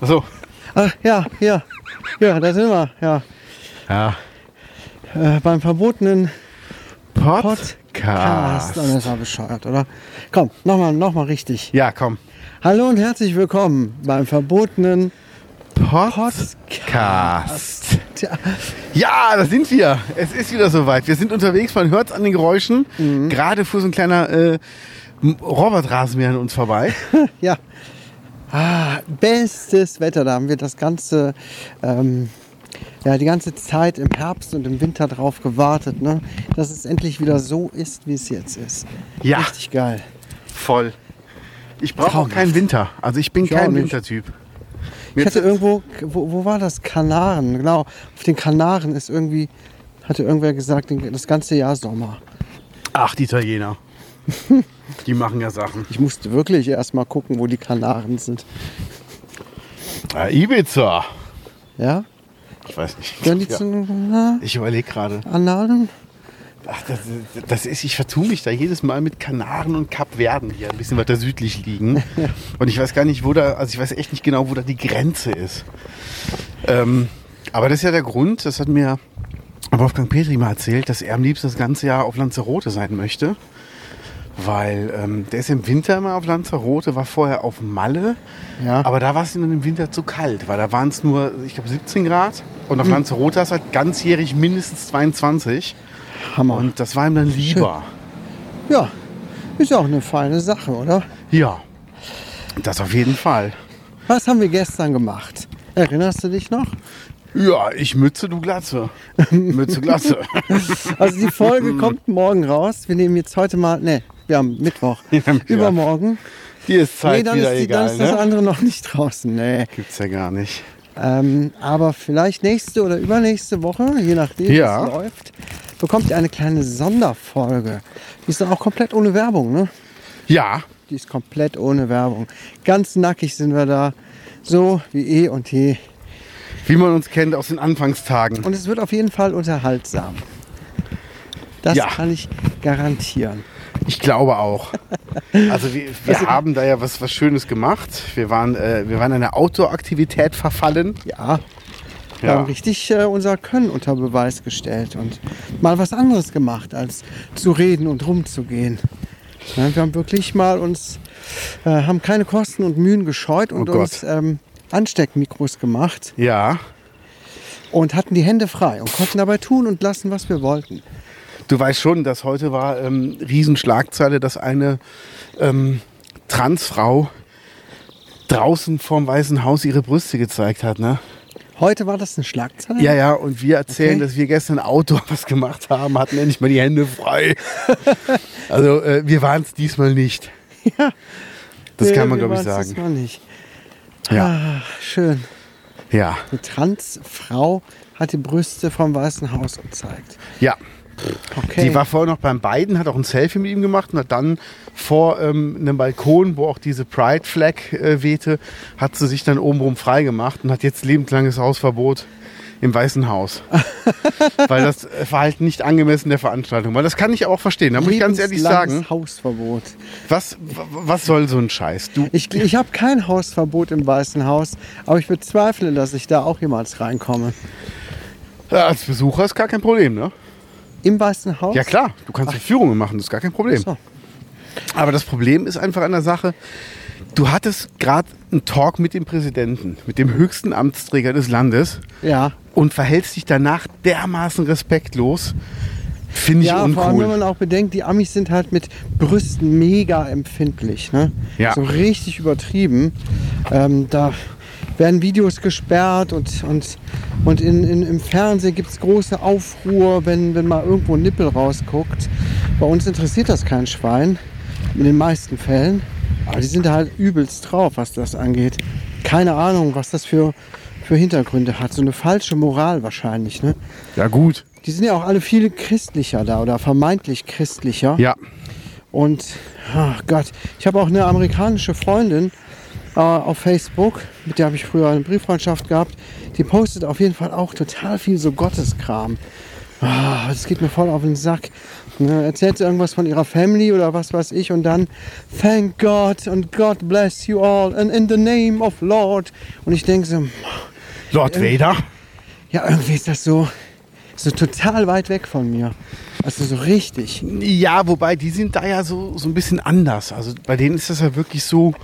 So. Ach, ja, ja, ja, da sind wir, ja. Ja. Äh, beim verbotenen Podcast. Podcast. Und das war bescheuert, oder? Komm, nochmal noch mal richtig. Ja, komm. Hallo und herzlich willkommen beim verbotenen Podcast. Tja, Ja, da sind wir. Es ist wieder soweit. Wir sind unterwegs, man hört es an den Geräuschen. Gerade fuhr so ein kleiner äh, Robotrasenmäher an uns vorbei. ja. Ah, bestes Wetter, da haben wir das ganze, ähm, ja, die ganze Zeit im Herbst und im Winter drauf gewartet, ne? dass es endlich wieder so ist, wie es jetzt ist. Ja. Richtig geil. Voll. Ich brauche auch keinen Winter. Also ich bin Ich kein. Wintertyp. Ich hatte irgendwo, wo, wo war das? Kanaren, genau. Auf den Kanaren ist irgendwie, hatte irgendwer gesagt, das ganze Jahr Sommer. Ach, die Italiener. Die machen ja Sachen. Ich musste wirklich erst mal gucken, wo die Kanaren sind. Äh, Ibiza. Ja? Ich weiß nicht. Gehören die Ja. zu Ich überlege gerade. Analen? Ach, das, das ist, ich vertue mich da jedes Mal mit Kanaren und Kapverden, die ja ein bisschen weiter südlich liegen. Und ich weiß gar nicht, wo da, also ich weiß echt nicht genau, wo da die Grenze ist. Ähm, aber das ist ja der Grund, das hat mir Wolfgang Petri mal erzählt, dass er am liebsten das ganze Jahr auf Lanzarote sein möchte. Weil ähm, der ist im Winter immer auf Lanzarote, war vorher auf Malle. Ja. Aber da war es ihm dann im Winter zu kalt, weil da waren es nur, ich glaube, 17 Grad. Und auf Lanzarote ist halt ganzjährig mindestens 22. Hammer. Und das war ihm dann lieber. ja, ist ja auch eine feine Sache, oder? Ja, das auf jeden Fall. Was haben wir gestern gemacht? Erinnerst du dich noch? Ja, ich Mütze, du Glatze. Mütze, Glatze. Also die Folge kommt morgen raus. Wir nehmen jetzt heute mal, ne, wir haben Mittwoch. Ja. Übermorgen. Dir ist Zeit nee, dann wieder ist, die, egal, dann ist das ne? andere noch nicht draußen. Nee. Gibt's ja gar nicht. Ähm, aber vielleicht nächste oder übernächste Woche, je nachdem, wie Ja. es läuft, bekommt ihr eine kleine Sonderfolge. Die ist dann auch komplett ohne Werbung, ne? Ja, Die ist komplett ohne Werbung. Ganz nackig sind wir da. So wie eh und je. wie man uns kennt aus den Anfangstagen. Und es wird auf jeden Fall unterhaltsam. Das Ja. kann ich garantieren. Ich glaube auch. Also wir, wir haben da ja was, was Schönes gemacht. Wir waren, äh, wir waren einer Outdoor-Aktivität verfallen. Ja, wir Ja. haben richtig äh, unser Können unter Beweis gestellt und mal was anderes gemacht, als zu reden und rumzugehen. Ja, wir haben wirklich mal uns, äh, haben keine Kosten und Mühen gescheut und Oh uns ähm, Ansteckmikros gemacht Ja. und hatten die Hände frei und konnten dabei tun und lassen, was wir wollten. Du weißt schon, dass heute war ähm, Riesenschlagzeile, dass eine ähm, Transfrau draußen vorm Weißen Haus ihre Brüste gezeigt hat, ne? Heute war das eine Schlagzeile? Ja, ja, und wir erzählen, Okay. dass wir gestern Outdoor was gemacht haben, hatten endlich mal die Hände frei. also äh, wir waren es diesmal nicht. Ja. Das Nee, kann man, glaube ich, sagen. diesmal nicht. Ja, Ah, schön. ja, Eine Transfrau hat die Brüste vom Weißen Haus gezeigt. ja. Okay. Die war vorher noch beim Biden, hat auch ein Selfie mit ihm gemacht und hat dann vor ähm, einem Balkon, wo auch diese Pride Flag äh, wehte, hat sie sich dann obenrum frei gemacht und hat jetzt lebenslanges Hausverbot im Weißen Haus. Weil das äh, Verhalten nicht angemessen der Veranstaltung war. Das kann ich auch verstehen. Da muss ich ganz ehrlich Lebenslanges sagen, Hausverbot. was, was soll so ein Scheiß? Du, Ich, ich habe kein Hausverbot im Weißen Haus, aber ich bezweifle, dass ich da auch jemals reinkomme. Ja, als Besucher ist gar kein Problem, ne? Im Weißen Haus? Ja klar, du kannst Ach. Führungen machen, das ist gar kein Problem. So. Aber das Problem ist einfach an der Sache, du hattest gerade einen Talk mit dem Präsidenten, mit dem höchsten Amtsträger des Landes. Ja. Und verhältst dich danach dermaßen respektlos. Finde ich ja, uncool. vor allem, wenn man auch bedenkt, die Amis sind halt mit Brüsten mega empfindlich. Ne? Ja. So richtig übertrieben. Ähm, da werden Videos gesperrt und, und, und in, in, im Fernsehen gibt es große Aufruhr, wenn, wenn mal irgendwo ein Nippel rausguckt. Bei uns interessiert das kein Schwein, in den meisten Fällen. Aber die sind halt übelst drauf, was das angeht. Keine Ahnung, was das für, für Hintergründe hat. So eine falsche Moral wahrscheinlich. Ne? Ja, gut. Die sind ja auch alle viel christlicher da oder vermeintlich christlicher. Ja. Und, oh Gott, ich habe auch eine amerikanische Freundin äh, auf Facebook, mit der habe ich früher eine Brieffreundschaft gehabt. Die postet auf jeden Fall auch total viel so Gotteskram. Oh, das geht mir voll auf den Sack. Ne, erzählt sie irgendwas von ihrer Family oder was weiß ich und dann Thank God and God bless you all and in the name of Lord. Und ich denke so, Lord Vader? Ja, irgendwie ist das so, so total weit weg von mir. Also so richtig. Ja, wobei die sind da ja so, so ein bisschen anders. Also bei denen ist das ja wirklich so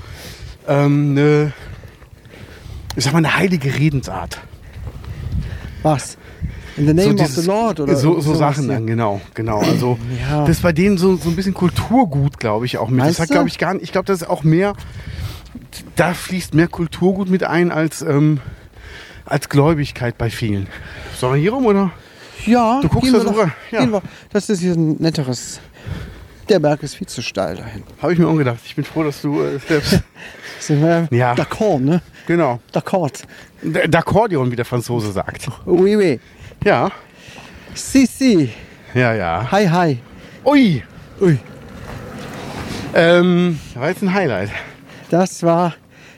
ähm, eine, ich sag mal, eine heilige Redensart. Was? In the name so dieses, of the Lord oder so, so Sachen dann, genau, genau. Also ja. das ist bei denen so, so ein bisschen Kulturgut, glaube ich, auch mit. Meinst das hat, glaube ich, gar nicht. Ich glaube, das ist auch mehr, da fließt mehr Kulturgut mit ein als, ähm, als Gläubigkeit bei vielen. Sollen wir hier rum oder? Ja, du guckst da sogar. Ja. Das ist hier ein netteres. Der Berg ist viel zu steil dahin. Habe ich mir umgedacht. Ich bin froh, dass du äh, selbst. ja. D'accord, ne? Genau. D'accord. D'accordion, wie der Franzose sagt. Oui, oui. Ja. Si, si. Ja, ja. Hi, hi. Ui. Ui. Ähm, das war jetzt ein Highlight. Das war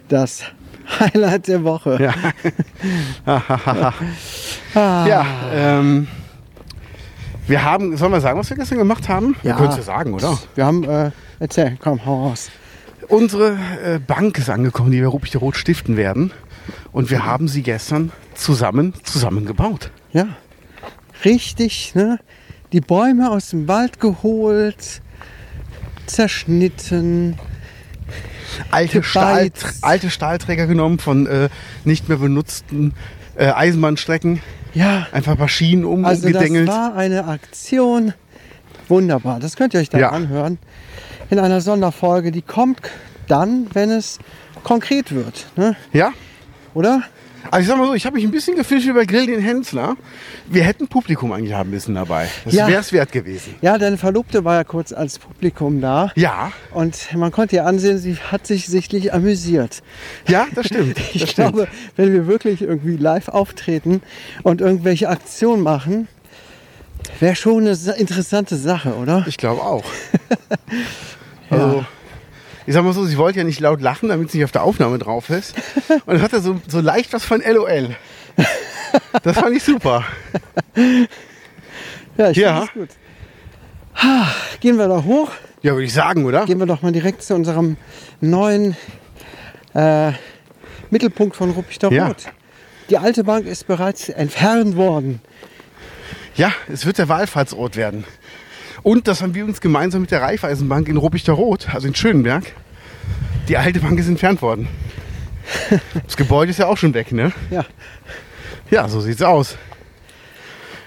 das Highlight der Woche. Ja. ah. Ja, ähm, wir haben, sollen wir sagen, was wir gestern gemacht haben? Ja. Könntest du sagen, oder? Wir haben, äh, erzähl, komm, hau raus. Unsere äh, Bank ist angekommen, die wir Rupich Rot stiften werden. Und wir haben sie gestern zusammen zusammengebaut. Ja, richtig, ne? Die Bäume aus dem Wald geholt, zerschnitten, alte, Stahl, alte Stahlträger genommen von äh, nicht mehr benutzten äh, Eisenbahnstrecken. Ja. Einfach ein paar Schienen um, also umgedengelt. Das war eine Aktion. Wunderbar. Das könnt ihr euch dann ja. anhören. In einer Sonderfolge. Die kommt dann, wenn es konkret wird. Ne? Ja. Oder? Also ich sag mal so, ich habe mich ein bisschen gefischt über Grill den Hensler. Wir hätten Publikum eigentlich haben müssen dabei. Das ja. wäre es wert gewesen. Ja, deine Verlobte war ja kurz als Publikum da. Ja. Und man konnte ihr ansehen, sie hat sich sichtlich amüsiert. Ja, das stimmt. ich das glaube, stimmt. wenn wir wirklich irgendwie live auftreten und irgendwelche Aktionen machen, wäre schon eine interessante Sache, oder? Ich glaube auch. also, ja ich sag mal so, sie wollte ja nicht laut lachen, damit sie nicht auf der Aufnahme drauf ist. Und dann hat er so, so leicht was von LOL. Das fand ich super. Ja, ich ja. gut. Gehen wir doch hoch. Ja, würde ich sagen, oder? Gehen wir doch mal direkt zu unserem neuen äh, Mittelpunkt von Ruppichter ja. Die alte Bank ist bereits entfernt worden. Ja, es wird der Wallfahrtsort werden. Und das haben wir uns gemeinsam mit der Raiffeisenbank in Ruppichter Rot, also in Schönenberg, die alte Bank ist entfernt worden. Das Gebäude ist ja auch schon weg, ne? Ja. Ja, so sieht's aus.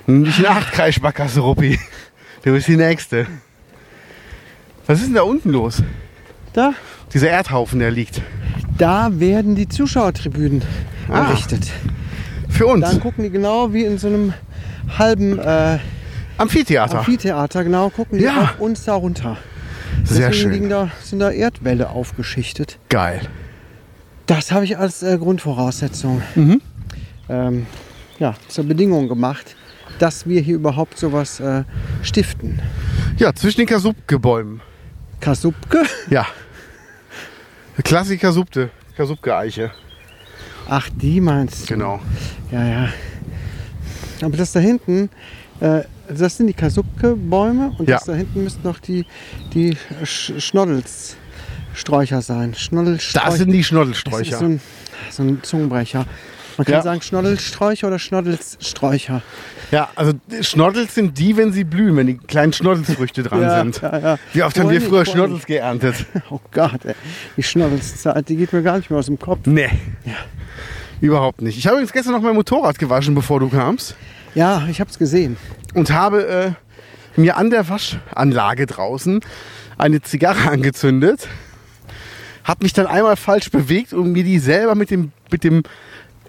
Nicht nach Kreisparkasse, Ruppi. Du bist die Nächste. Was ist denn da unten los? Da? Dieser Erdhaufen, der liegt. Da werden die Zuschauertribünen ah, errichtet. Für uns? Dann gucken die genau wie in so einem halben äh, Amphitheater. Amphitheater, genau, gucken Ja. auf uns da runter. Sehr Deswegen schön. da, sind da Erdwälle aufgeschichtet. Geil. Das habe ich als äh, Grundvoraussetzung Mhm. ähm, ja, zur Bedingung gemacht, dass wir hier überhaupt sowas äh, stiften. Ja, zwischen den Kasubke-Bäumen. Kasubke? Ja. Klassik Kasubte. Kasubke-Eiche. Ach, die meinst du? Genau. Ja, ja. Aber das da hinten, äh, das sind die Kasubke-Bäume und Ja. das da hinten müssten noch die, die Sch Schnoddelssträucher sein. Schnoddelsträucher. Das sind die Das ist Schnoddelsträucher. so ein, so ein Zungenbrecher. Man kann Ja. sagen Schnoddelsträucher oder Schnoddelssträucher. Ja, also Schnoddels sind die, wenn sie blühen, wenn die kleinen Schnoddelsfrüchte dran Ja, sind. ja. Wie oft haben wir früher Schnoddels geerntet? Oh Gott, ey. die Schnoddelszeit, die geht mir gar nicht mehr aus dem Kopf. Nee. Überhaupt nicht. Ich habe übrigens gestern noch mein Motorrad gewaschen, bevor du kamst. Ja, ich habe es gesehen. Und habe äh, mir an der Waschanlage draußen eine Zigarre angezündet. Habe mich dann einmal falsch bewegt und mir die selber mit dem, mit dem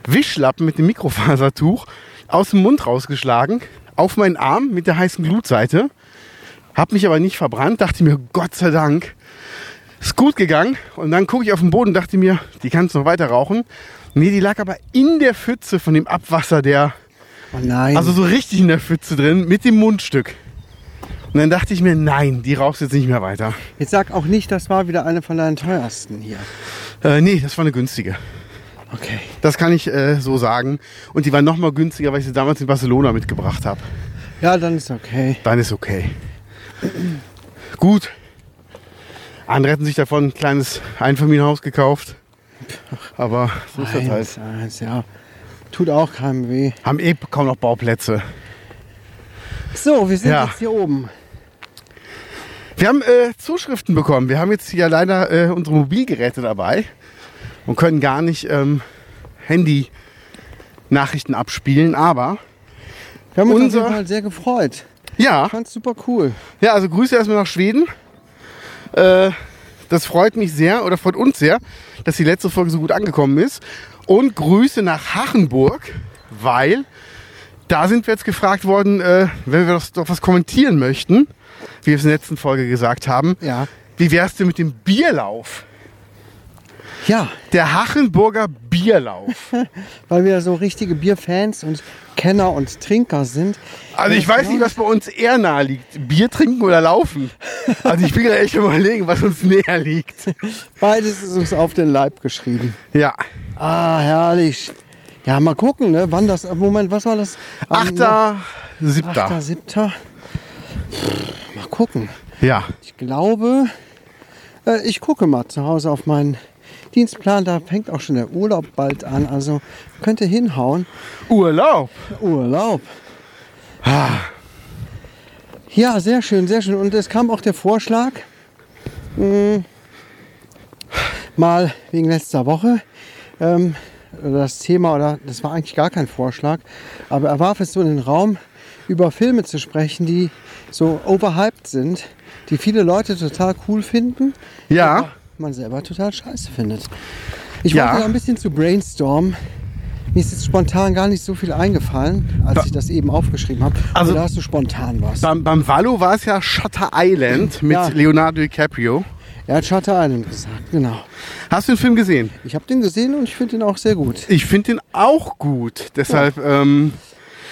Wischlappen, mit dem Mikrofasertuch aus dem Mund rausgeschlagen. Auf meinen Arm mit der heißen Glutseite. Hab mich aber nicht verbrannt. Dachte mir, Gott sei Dank. Ist gut gegangen. Und dann gucke ich auf den Boden und dachte mir, die kannst noch weiter rauchen. Nee, die lag aber in der Pfütze von dem Abwasser der, Oh nein. also so richtig in der Pfütze drin, mit dem Mundstück. Und dann dachte ich mir, nein, die rauchst jetzt nicht mehr weiter. Jetzt sag auch nicht, das war wieder eine von deinen teuersten hier. Äh, nee, das war eine günstige. Okay. Das kann ich äh, so sagen. Und die war noch mal günstiger, weil ich sie damals in Barcelona mitgebracht habe. Ja, dann ist okay. Dann ist okay. Gut. Andere hätten sich davon ein kleines Einfamilienhaus gekauft. Aber so ist das halt. Eins, eins, ja. Tut auch keinem weh. Haben eh kaum noch Bauplätze. So, wir sind Ja. jetzt hier oben. Wir haben äh, Zuschriften bekommen. Wir haben jetzt hier leider äh, unsere Mobilgeräte dabei und können gar nicht ähm, Handy-Nachrichten abspielen. Aber Wir haben uns Unser- auf jeden Fall sehr gefreut. ja, Ich fand's super cool. ja, also Grüße erstmal nach Schweden. Äh, das freut mich sehr oder freut uns sehr, dass die letzte Folge so gut angekommen ist. Und Grüße nach Hachenburg, weil da sind wir jetzt gefragt worden, äh, wenn wir doch, doch was kommentieren möchten, wie wir es in der letzten Folge gesagt haben. Ja. Wie wär's denn mit dem Bierlauf? Ja, Der Hachenburger Bierlauf. weil wir so richtige Bierfans und Kenner und Trinker sind. Also ich weiß nicht, was bei uns eher nahe liegt. Bier trinken oder laufen. Also ich bin gerade echt überlegen, was uns näher liegt. Beides ist uns auf den Leib geschrieben. Ja. Ah, herrlich. Ja, mal gucken, ne? wann das. Moment, was war das? Am- Achter, siebter. Achter, siebter. Pff, Mal gucken. Ja. Ich glaube, äh, ich gucke mal zu Hause auf meinen Dienstplan. Da fängt auch schon der Urlaub bald an. Also könnte hinhauen. Urlaub. Urlaub. Ah. Ja, sehr schön, sehr schön. Und es kam auch der Vorschlag, mh, mal wegen letzter Woche, ähm, das Thema, oder das war eigentlich gar kein Vorschlag, aber er warf es so in den Raum, über Filme zu sprechen, die so overhyped sind, die viele Leute total cool finden, Ja. aber man selber total scheiße findet. Ich Ja. wollte da ein bisschen zu brainstormen. Mir ist jetzt spontan gar nicht so viel eingefallen, als ich das eben aufgeschrieben habe. Also- da hast du spontan was. Beim, beim Wallo war es ja Shutter Island mit Ja. Leonardo DiCaprio. Er hat Shutter Island gesagt, genau. Hast du den Film gesehen? Ich habe den gesehen und ich finde ihn auch sehr gut. Ich finde den auch gut. Deshalb, ähm,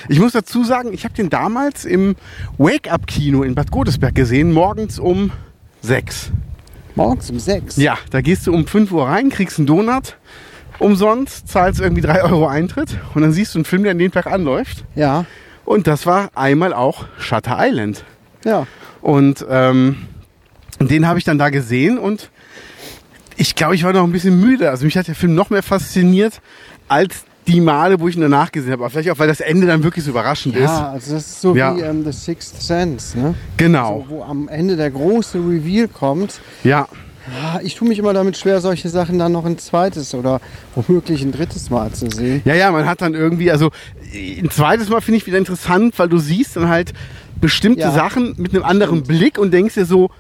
ich muss dazu sagen, ich habe den damals im Wake-Up-Kino in Bad Godesberg gesehen, morgens um sechs. Morgens um sechs. Ja, da gehst du um 5 Uhr rein, kriegst einen Donut umsonst, zahlst irgendwie 3 Euro Eintritt und dann siehst du einen Film, der an dem Tag anläuft. Ja, Und das war einmal auch Shutter Island. ja. Und ähm, den habe ich dann da gesehen und ich glaube, ich war noch ein bisschen müde. Also mich hat der Film noch mehr fasziniert als die Male, wo ich ihn danach gesehen habe. Aber vielleicht auch, weil das Ende dann wirklich so überraschend ist. Ja, also das ist so Ja. wie ähm, The Sixth Sense, ne? Genau. So, wo am Ende der große Reveal kommt. Ja. Ah, Ich tue mich immer damit schwer, solche Sachen dann noch ein zweites oder womöglich ein drittes Mal zu sehen. Ja, ja, man hat dann irgendwie, also ein zweites Mal finde ich wieder interessant, weil du siehst dann halt bestimmte Ja. Sachen mit einem anderen Blick und denkst dir so,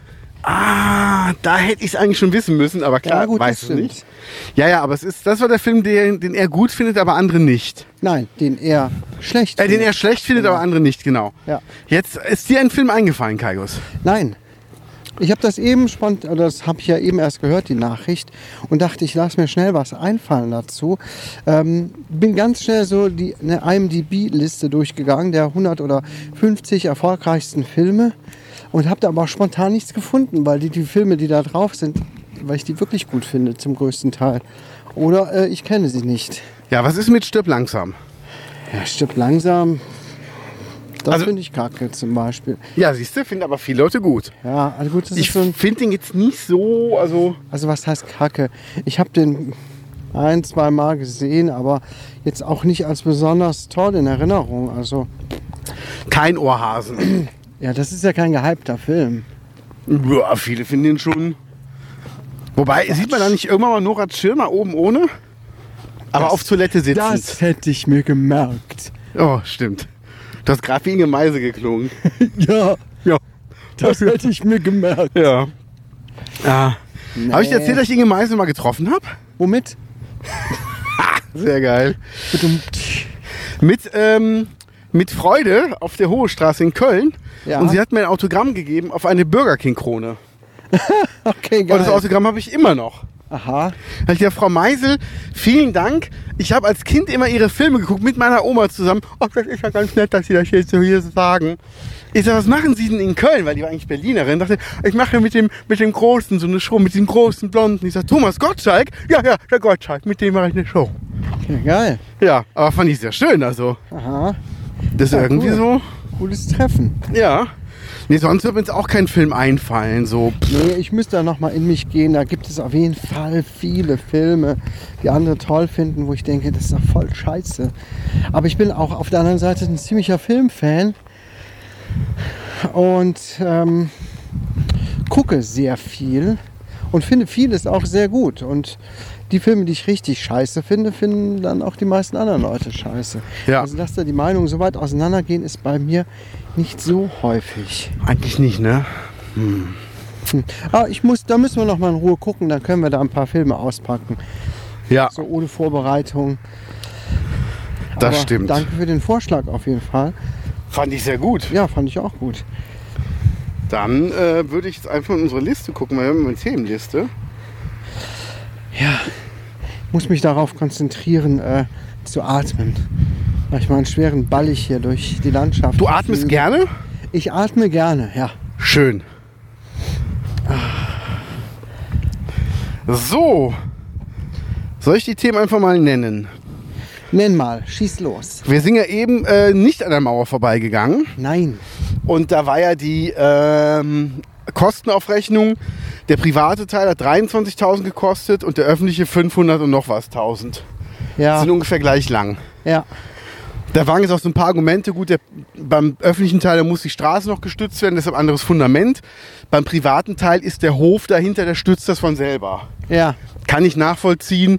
ah, da hätte ich es eigentlich schon wissen müssen, aber klar, Ja, gut, weiß es nicht. Ja, ja, aber es ist, das war der Film, den, den er gut findet, aber andere nicht. Nein, den er schlecht Äh, den er schlecht findet, Genau. aber andere nicht, genau. Ja. Jetzt ist dir ein Film eingefallen, Kaius. Nein. Ich habe das eben spontan, oder das habe ich ja eben erst gehört, die Nachricht, und dachte, ich lasse mir schnell was einfallen dazu. Ähm, bin ganz schnell so die eine IMDb-Liste durchgegangen, der 100 oder 50 erfolgreichsten Filme, und habe da aber spontan nichts gefunden, weil die, die Filme, die da drauf sind, weil ich die wirklich gut finde, zum größten Teil. Oder äh, ich kenne sie nicht. Ja, was ist mit Stirb langsam? Ja, stirbt langsam. Das Also- finde ich kacke zum Beispiel. Ja, siehst du, finden aber viele Leute gut. Ja, also gut, Ich so finde den jetzt nicht so, also Also was heißt Kacke? Ich habe den ein, zwei Mal gesehen, aber jetzt auch nicht als besonders toll in Erinnerung. Also, Kein Ohrhasen. ja, das ist ja kein gehypter Film. Ja, viele finden ihn schon. Wobei, sieht man da nicht irgendwann mal Nora Tschirner oben ohne? Aber Das- auf Toilette sitzend. Das hätte ich mir gemerkt. Oh, stimmt. Du hast gerade wie Inge Meise geklungen. Ja, Ja. das hätte ich mir gemerkt. Ja. ja. Habe ich dir Nee. erzählt, dass ich Inge Meise mal getroffen habe? Womit? Sehr geil. Mit, ähm, mit Freude auf der Hohe Straße in Köln. Ja. Und sie hat mir ein Autogramm gegeben auf eine Burger King Krone. Okay, Und das geil. Autogramm habe ich immer noch. Aha. Da ich ja, Frau Meisel, vielen Dank. Ich habe als Kind immer ihre Filme geguckt, mit meiner Oma zusammen. Ach, das ist ja ganz nett, dass Sie das jetzt so hier sagen. Ich sag, was machen Sie denn in Köln? Weil die war eigentlich Berlinerin. Dachte, ich mache mit dem, mit dem Großen so eine Show, mit dem großen Blonden. Ich sag, Thomas Gottschalk? Ja, ja, der Gottschalk, mit dem mache ich eine Show. Okay, geil. Ja, aber fand ich sehr schön, also. Aha. Das ist Ja, irgendwie cool. so, Cooles Treffen. ja. Nee, sonst wird mir jetzt auch kein Film einfallen, so. Nee, ich müsste da nochmal in mich gehen. Da gibt es auf jeden Fall viele Filme, die andere toll finden, wo ich denke, das ist doch voll scheiße. Aber ich bin auch auf der anderen Seite ein ziemlicher Filmfan und ähm, gucke sehr viel und finde vieles auch sehr gut. Und die Filme, die ich richtig scheiße finde, finden dann auch die meisten anderen Leute scheiße. Ja. Also, dass da die Meinungen so weit auseinandergehen, ist bei mir nicht so häufig. Eigentlich nicht, ne? Hm. Ah, ich muss, da müssen wir noch mal in Ruhe gucken, dann können wir da ein paar Filme auspacken. Ja, So ohne Vorbereitung. das Aber stimmt. Danke für den Vorschlag auf jeden Fall. Fand ich sehr gut. Ja, fand ich auch gut. Dann äh, würde ich jetzt einfach in unsere Liste gucken, weil wir haben eine Themenliste. Ja, ich muss mich darauf konzentrieren, äh, zu atmen. Weil ich mal einen schweren Ballig hier durch die Landschaft. Du atmest fliege. gerne? Ich atme gerne, ja. Schön. So. Soll ich die Themen einfach mal nennen? Nenn mal, schieß los. Wir sind ja eben äh, nicht an der Mauer vorbeigegangen. Nein. Und da war ja die ähm, Kostenaufrechnung. Der private Teil hat 23.000 gekostet und der öffentliche 500 und noch was 1000. Ja, Sind ungefähr gleich lang. ja, Da waren jetzt auch so ein paar Argumente. Gut, der, beim öffentlichen Teil da muss die Straße noch gestützt werden, deshalb anderes Fundament. Beim privaten Teil ist der Hof dahinter, der stützt das von selber. ja. Kann ich nachvollziehen.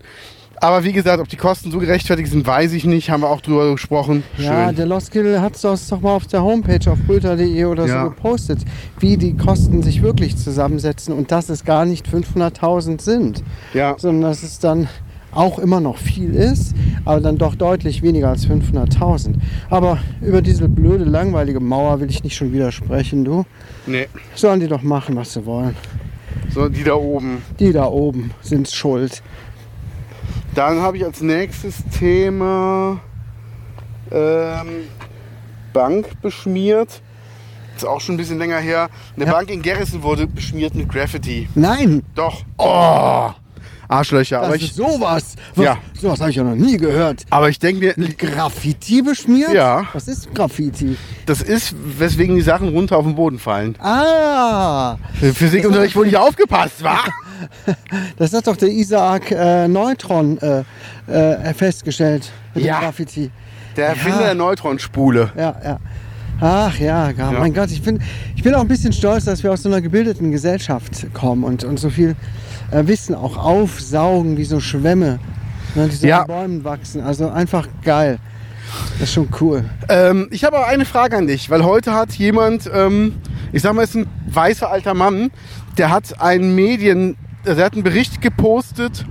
Aber wie gesagt, ob die Kosten so gerechtfertigt sind, weiß ich nicht. Haben wir auch drüber gesprochen. Ja, Schön. der Loskill hat es doch, doch mal auf der Homepage auf brüter.de oder Ja. so gepostet, wie die Kosten sich wirklich zusammensetzen und dass es gar nicht 500.000 sind, Ja. sondern dass es dann auch immer noch viel ist, aber dann doch deutlich weniger als 500.000. Aber über diese blöde, langweilige Mauer will ich nicht schon wieder sprechen, du. Nee. Sollen die doch machen, was sie wollen. So, die da oben. Die da oben sind schuld. Dann habe ich als nächstes Thema ähm, Bank beschmiert. Ist auch schon ein bisschen länger her. Eine Ja. Bank in Garrison wurde beschmiert mit Graffiti. Nein, Doch. Oh! Arschlöcher. das Aber ist ich, sowas. Was, Ja. Sowas habe ich ja noch nie gehört. aber ich denke mir, Mit Graffiti beschmiert? Ja. Was ist Graffiti? das ist, weswegen die Sachen runter auf den Boden fallen. Ah, Für Physikunterricht wurde nicht aufgepasst, wa? das hat doch der Isaac äh, Neutron äh, äh, festgestellt mit Ja. dem Graffiti. Der Erfinder der Neutronspule. Ja, ja. Ach ja, Ja. mein Gott, ich bin, ich bin auch ein bisschen stolz, dass wir aus so einer gebildeten Gesellschaft kommen und, und so viel äh, Wissen auch aufsaugen wie so Schwämme, ne, die so Ja. an Bäumen wachsen. Also einfach geil. Das ist schon cool. Ähm, ich habe aber eine Frage an dich, weil heute hat jemand, ähm, ich sag mal, es ist ein weißer alter Mann, der hat einen Medien, der hat einen Bericht gepostet,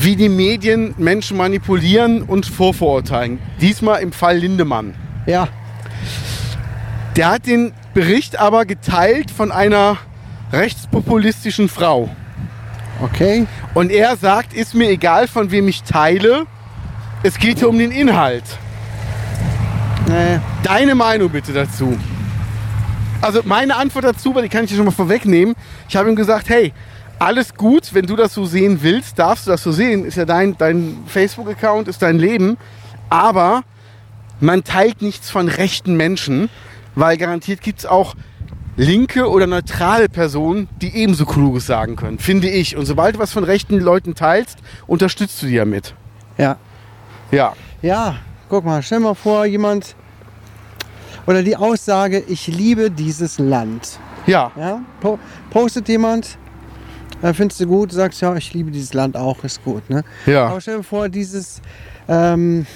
wie die Medien Menschen manipulieren und vorverurteilen. Diesmal im Fall Lindemann. Ja, Der hat den Bericht aber geteilt von einer rechtspopulistischen Frau. okay. Und er sagt, ist mir egal, von wem ich teile, es geht hier um den Inhalt. Nee. Deine Meinung bitte dazu. Also meine Antwort dazu, weil die kann ich dir schon mal vorwegnehmen. Ich habe ihm gesagt, hey, alles gut, wenn du das so sehen willst, darfst du das so sehen. Ist ja dein, dein Facebook-Account, ist dein Leben. Aber man teilt nichts von rechten Menschen, weil garantiert gibt es auch linke oder neutrale Personen, die ebenso Kluges sagen können, finde ich. Und sobald du was von rechten Leuten teilst, unterstützt du die damit. Ja. Ja. Ja, guck mal, stell mal vor, jemand oder die Aussage, ich liebe dieses Land. Ja. Ja? Po postet jemand, äh, findest du gut, sagst ja, ich liebe dieses Land auch, ist gut. Ne? Ja. Aber stell dir vor, dieses, ähm,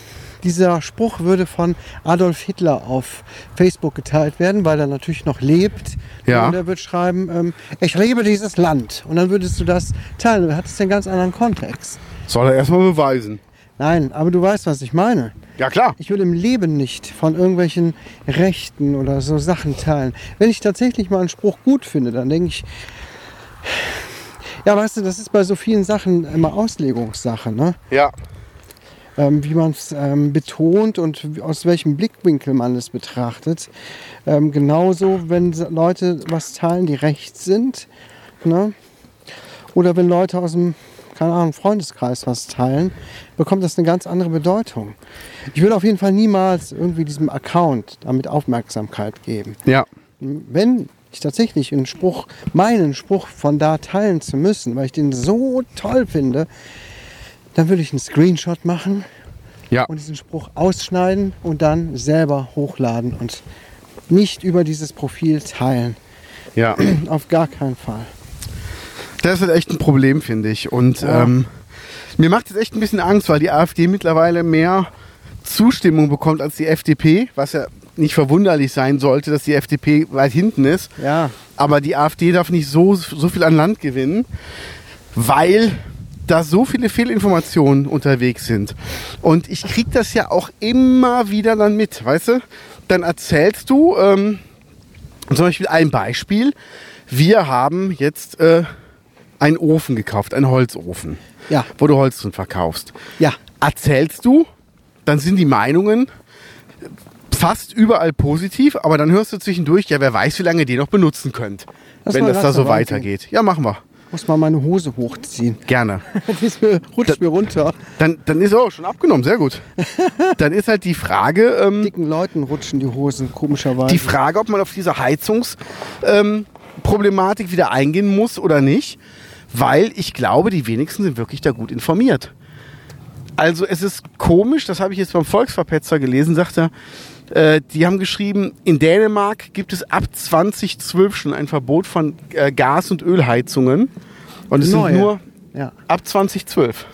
dieser Spruch würde von Adolf Hitler auf Facebook geteilt werden, weil er natürlich noch lebt. Ja. Und er wird schreiben, ähm, ich liebe dieses Land. Und dann würdest du das teilen. Du hattest einen ganz anderen Kontext. Soll er erstmal beweisen. Nein, aber du weißt, was ich meine. Ja, klar. Ich will im Leben nicht von irgendwelchen Rechten oder so Sachen teilen. Wenn ich tatsächlich mal einen Spruch gut finde, dann denke ich, ja, weißt du, das ist bei so vielen Sachen immer Auslegungssache, ne? Ja. ähm, wie man es ähm, betont und aus welchem Blickwinkel man es betrachtet. Ähm, genauso, wenn Leute was teilen, die rechts sind, ne? oder wenn Leute aus dem keine Ahnung, Freundeskreis was teilen, bekommt das eine ganz andere Bedeutung. Ich will auf jeden Fall niemals irgendwie diesem Account damit Aufmerksamkeit geben. Ja. Wenn ich tatsächlich einen Spruch, meinen Spruch von da teilen zu müssen, weil ich den so toll finde, dann würde ich einen Screenshot machen Ja. und diesen Spruch ausschneiden und dann selber hochladen und nicht über dieses Profil teilen. Ja. Auf gar keinen Fall. Das ist echt ein Problem, finde ich. Und Ja. ähm, mir macht es echt ein bisschen Angst, weil die AfD mittlerweile mehr Zustimmung bekommt als die FDP, was ja nicht verwunderlich sein sollte, dass die FDP weit hinten ist. Ja, Aber die AfD darf nicht so, so viel an Land gewinnen, weil da so viele Fehlinformationen unterwegs sind. Und ich kriege das ja auch immer wieder dann mit, weißt du? Dann erzählst du ähm, zum Beispiel ein Beispiel. Wir haben jetzt äh, einen Ofen gekauft, einen Holzofen, ja, wo du Holz drin verkaufst. ja. Erzählst du, dann sind die Meinungen fast überall positiv, aber dann hörst du zwischendurch, ja, wer weiß, wie lange ihr den noch benutzen könnt, Lass wenn mal das da so weitergeht. Ja, machen wir. Muss mal meine Hose hochziehen. Gerne. Mir, rutscht mir runter. Dann, dann ist auch schon abgenommen, sehr gut. Dann ist halt die Frage, ähm, Dicken Leuten rutschen die Hosen, komischerweise. die Frage, ob man auf diese Heizungsproblematik ähm, wieder eingehen muss oder nicht, weil ich glaube, die wenigsten sind wirklich da gut informiert. Also es ist komisch, das habe ich jetzt beim Volksverpetzer gelesen, sagt er, äh, die haben geschrieben, in Dänemark gibt es ab 2012 schon ein Verbot von äh, Gas- und Ölheizungen. Und es Neue. sind nur ja. ab 2012.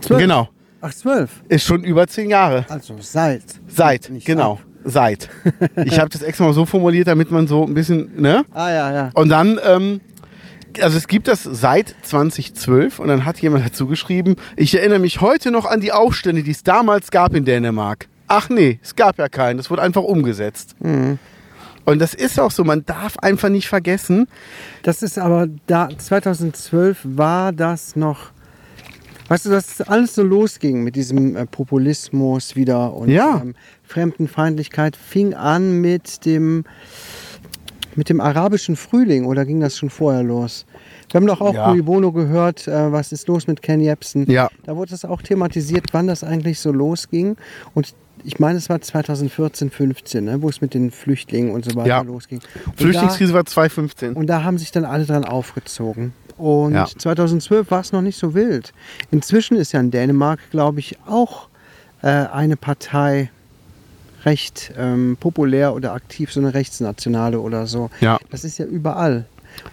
Zwölf? Genau. Ach, zwölf. Ist schon über zehn Jahre. Also seit. Seit, Nicht genau. ab. Seit. Ich habe das extra mal so formuliert, damit man so ein bisschen, ne? Ah ja, ja. Und dann, ähm, also es gibt das seit 2012 und dann hat jemand dazu geschrieben, ich erinnere mich heute noch an die Aufstände, die es damals gab in Dänemark. Ach nee, es gab ja keinen, das wurde einfach umgesetzt. Mhm. Und das ist auch so, man darf einfach nicht vergessen, Das ist aber da 2012 war das noch. Weißt du, dass alles so losging mit diesem äh, Populismus wieder und Ja. ähm, Fremdenfeindlichkeit fing an mit dem mit dem arabischen Frühling oder ging das schon vorher los? Wir haben doch auch Ja. Bono gehört, äh, was ist los mit Ken Jebsen. Ja. Da wurde es auch thematisiert, wann das eigentlich so losging. Und ich meine, es war 2014, 15, ne, wo es mit den Flüchtlingen und so weiter Ja. losging. Und Flüchtlingskrise war 2015. und da haben sich dann alle dran aufgezogen. Und Ja. 2012 war es noch nicht so wild. Inzwischen ist ja in Dänemark, glaube ich, auch äh, eine Partei recht ähm, populär oder aktiv, so eine rechtsnationale oder so. Ja. Das ist ja überall.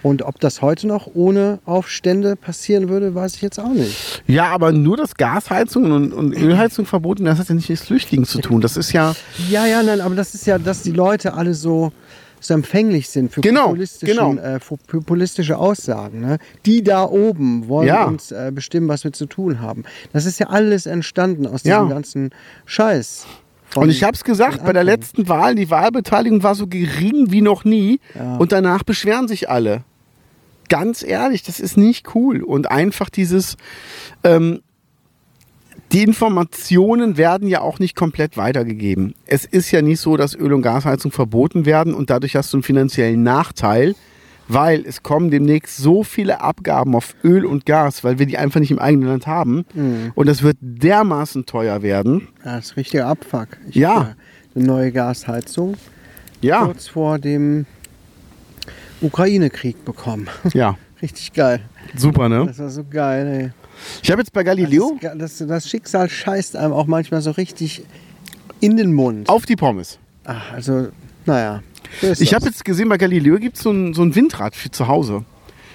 Und ob das heute noch ohne Aufstände passieren würde, weiß ich jetzt auch nicht. Ja, aber nur das Gasheizung und, und Ölheizung verboten, das hat ja nicht mit Flüchtlingen zu tun. Das ist ja, Ja, ja, nein, aber das ist ja, dass die Leute alle so, so empfänglich sind für Genau, genau. äh, für populistische Aussagen. Ne? Die da oben wollen Ja. uns äh, bestimmen, was wir zu tun haben. Das ist ja alles entstanden aus diesem Ja. ganzen Scheiß. Und ich habe es gesagt, bei der letzten Wahl, die Wahlbeteiligung war so gering wie noch nie. Ja. Und danach beschweren sich alle. Ganz ehrlich, das ist nicht cool. Und einfach dieses, ähm, die Informationen werden ja auch nicht komplett weitergegeben. Es ist ja nicht so, dass Öl- und Gasheizung verboten werden und dadurch hast du einen finanziellen Nachteil, weil es kommen demnächst so viele Abgaben auf Öl und Gas, weil wir die einfach nicht im eigenen Land haben. Mhm. Und das wird dermaßen teuer werden. Das ist richtiger Abfuck. Ich Ja. hab Eine neue Gasheizung. Ja. Kurz vor dem Ukraine-Krieg bekommen. Ja, Richtig geil. super, ne? Das war so geil, ey. Ich habe jetzt bei Galileo Das, das, das Schicksal scheißt einem auch manchmal so richtig in den Mund. auf die Pommes. Ach, also, naja. Ich habe jetzt gesehen, bei Galileo gibt es so ein, so ein Windrad für zu Hause.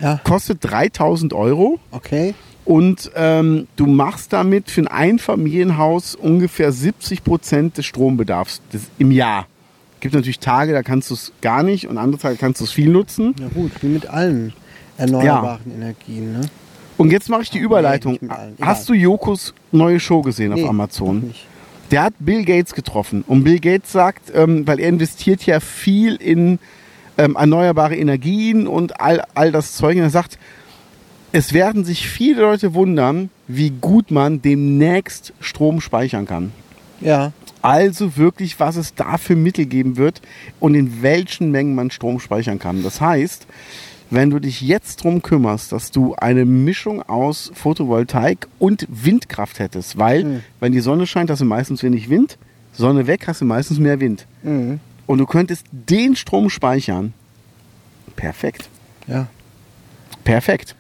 Ja, Kostet 3000 Euro okay. und ähm, du machst damit für ein Einfamilienhaus ungefähr 70 Prozent des Strombedarfs des, im Jahr. Gibt natürlich Tage, da kannst du es gar nicht und andere Tage kannst du es viel nutzen. Na gut, wie mit allen erneuerbaren Energien, ne? Und jetzt mache ich die Überleitung. Egal. Hast du Jokos neue Show gesehen Nee, auf Amazon? nicht. Der hat Bill Gates getroffen. Und Bill Gates sagt, ähm, weil er investiert ja viel in ähm, erneuerbare Energien und all, all das Zeug. Und er sagt, es werden sich viele Leute wundern, wie gut man demnächst Strom speichern kann. Ja, Also wirklich, was es da für Mittel geben wird und in welchen Mengen man Strom speichern kann. Das heißt, wenn du dich jetzt drum kümmerst, dass du eine Mischung aus Photovoltaik und Windkraft hättest, weil Mhm. wenn die Sonne scheint, hast du meistens wenig Wind, Sonne weg, hast du meistens mehr Wind. mhm. Und du könntest den Strom speichern. Perfekt. ja. Perfekt.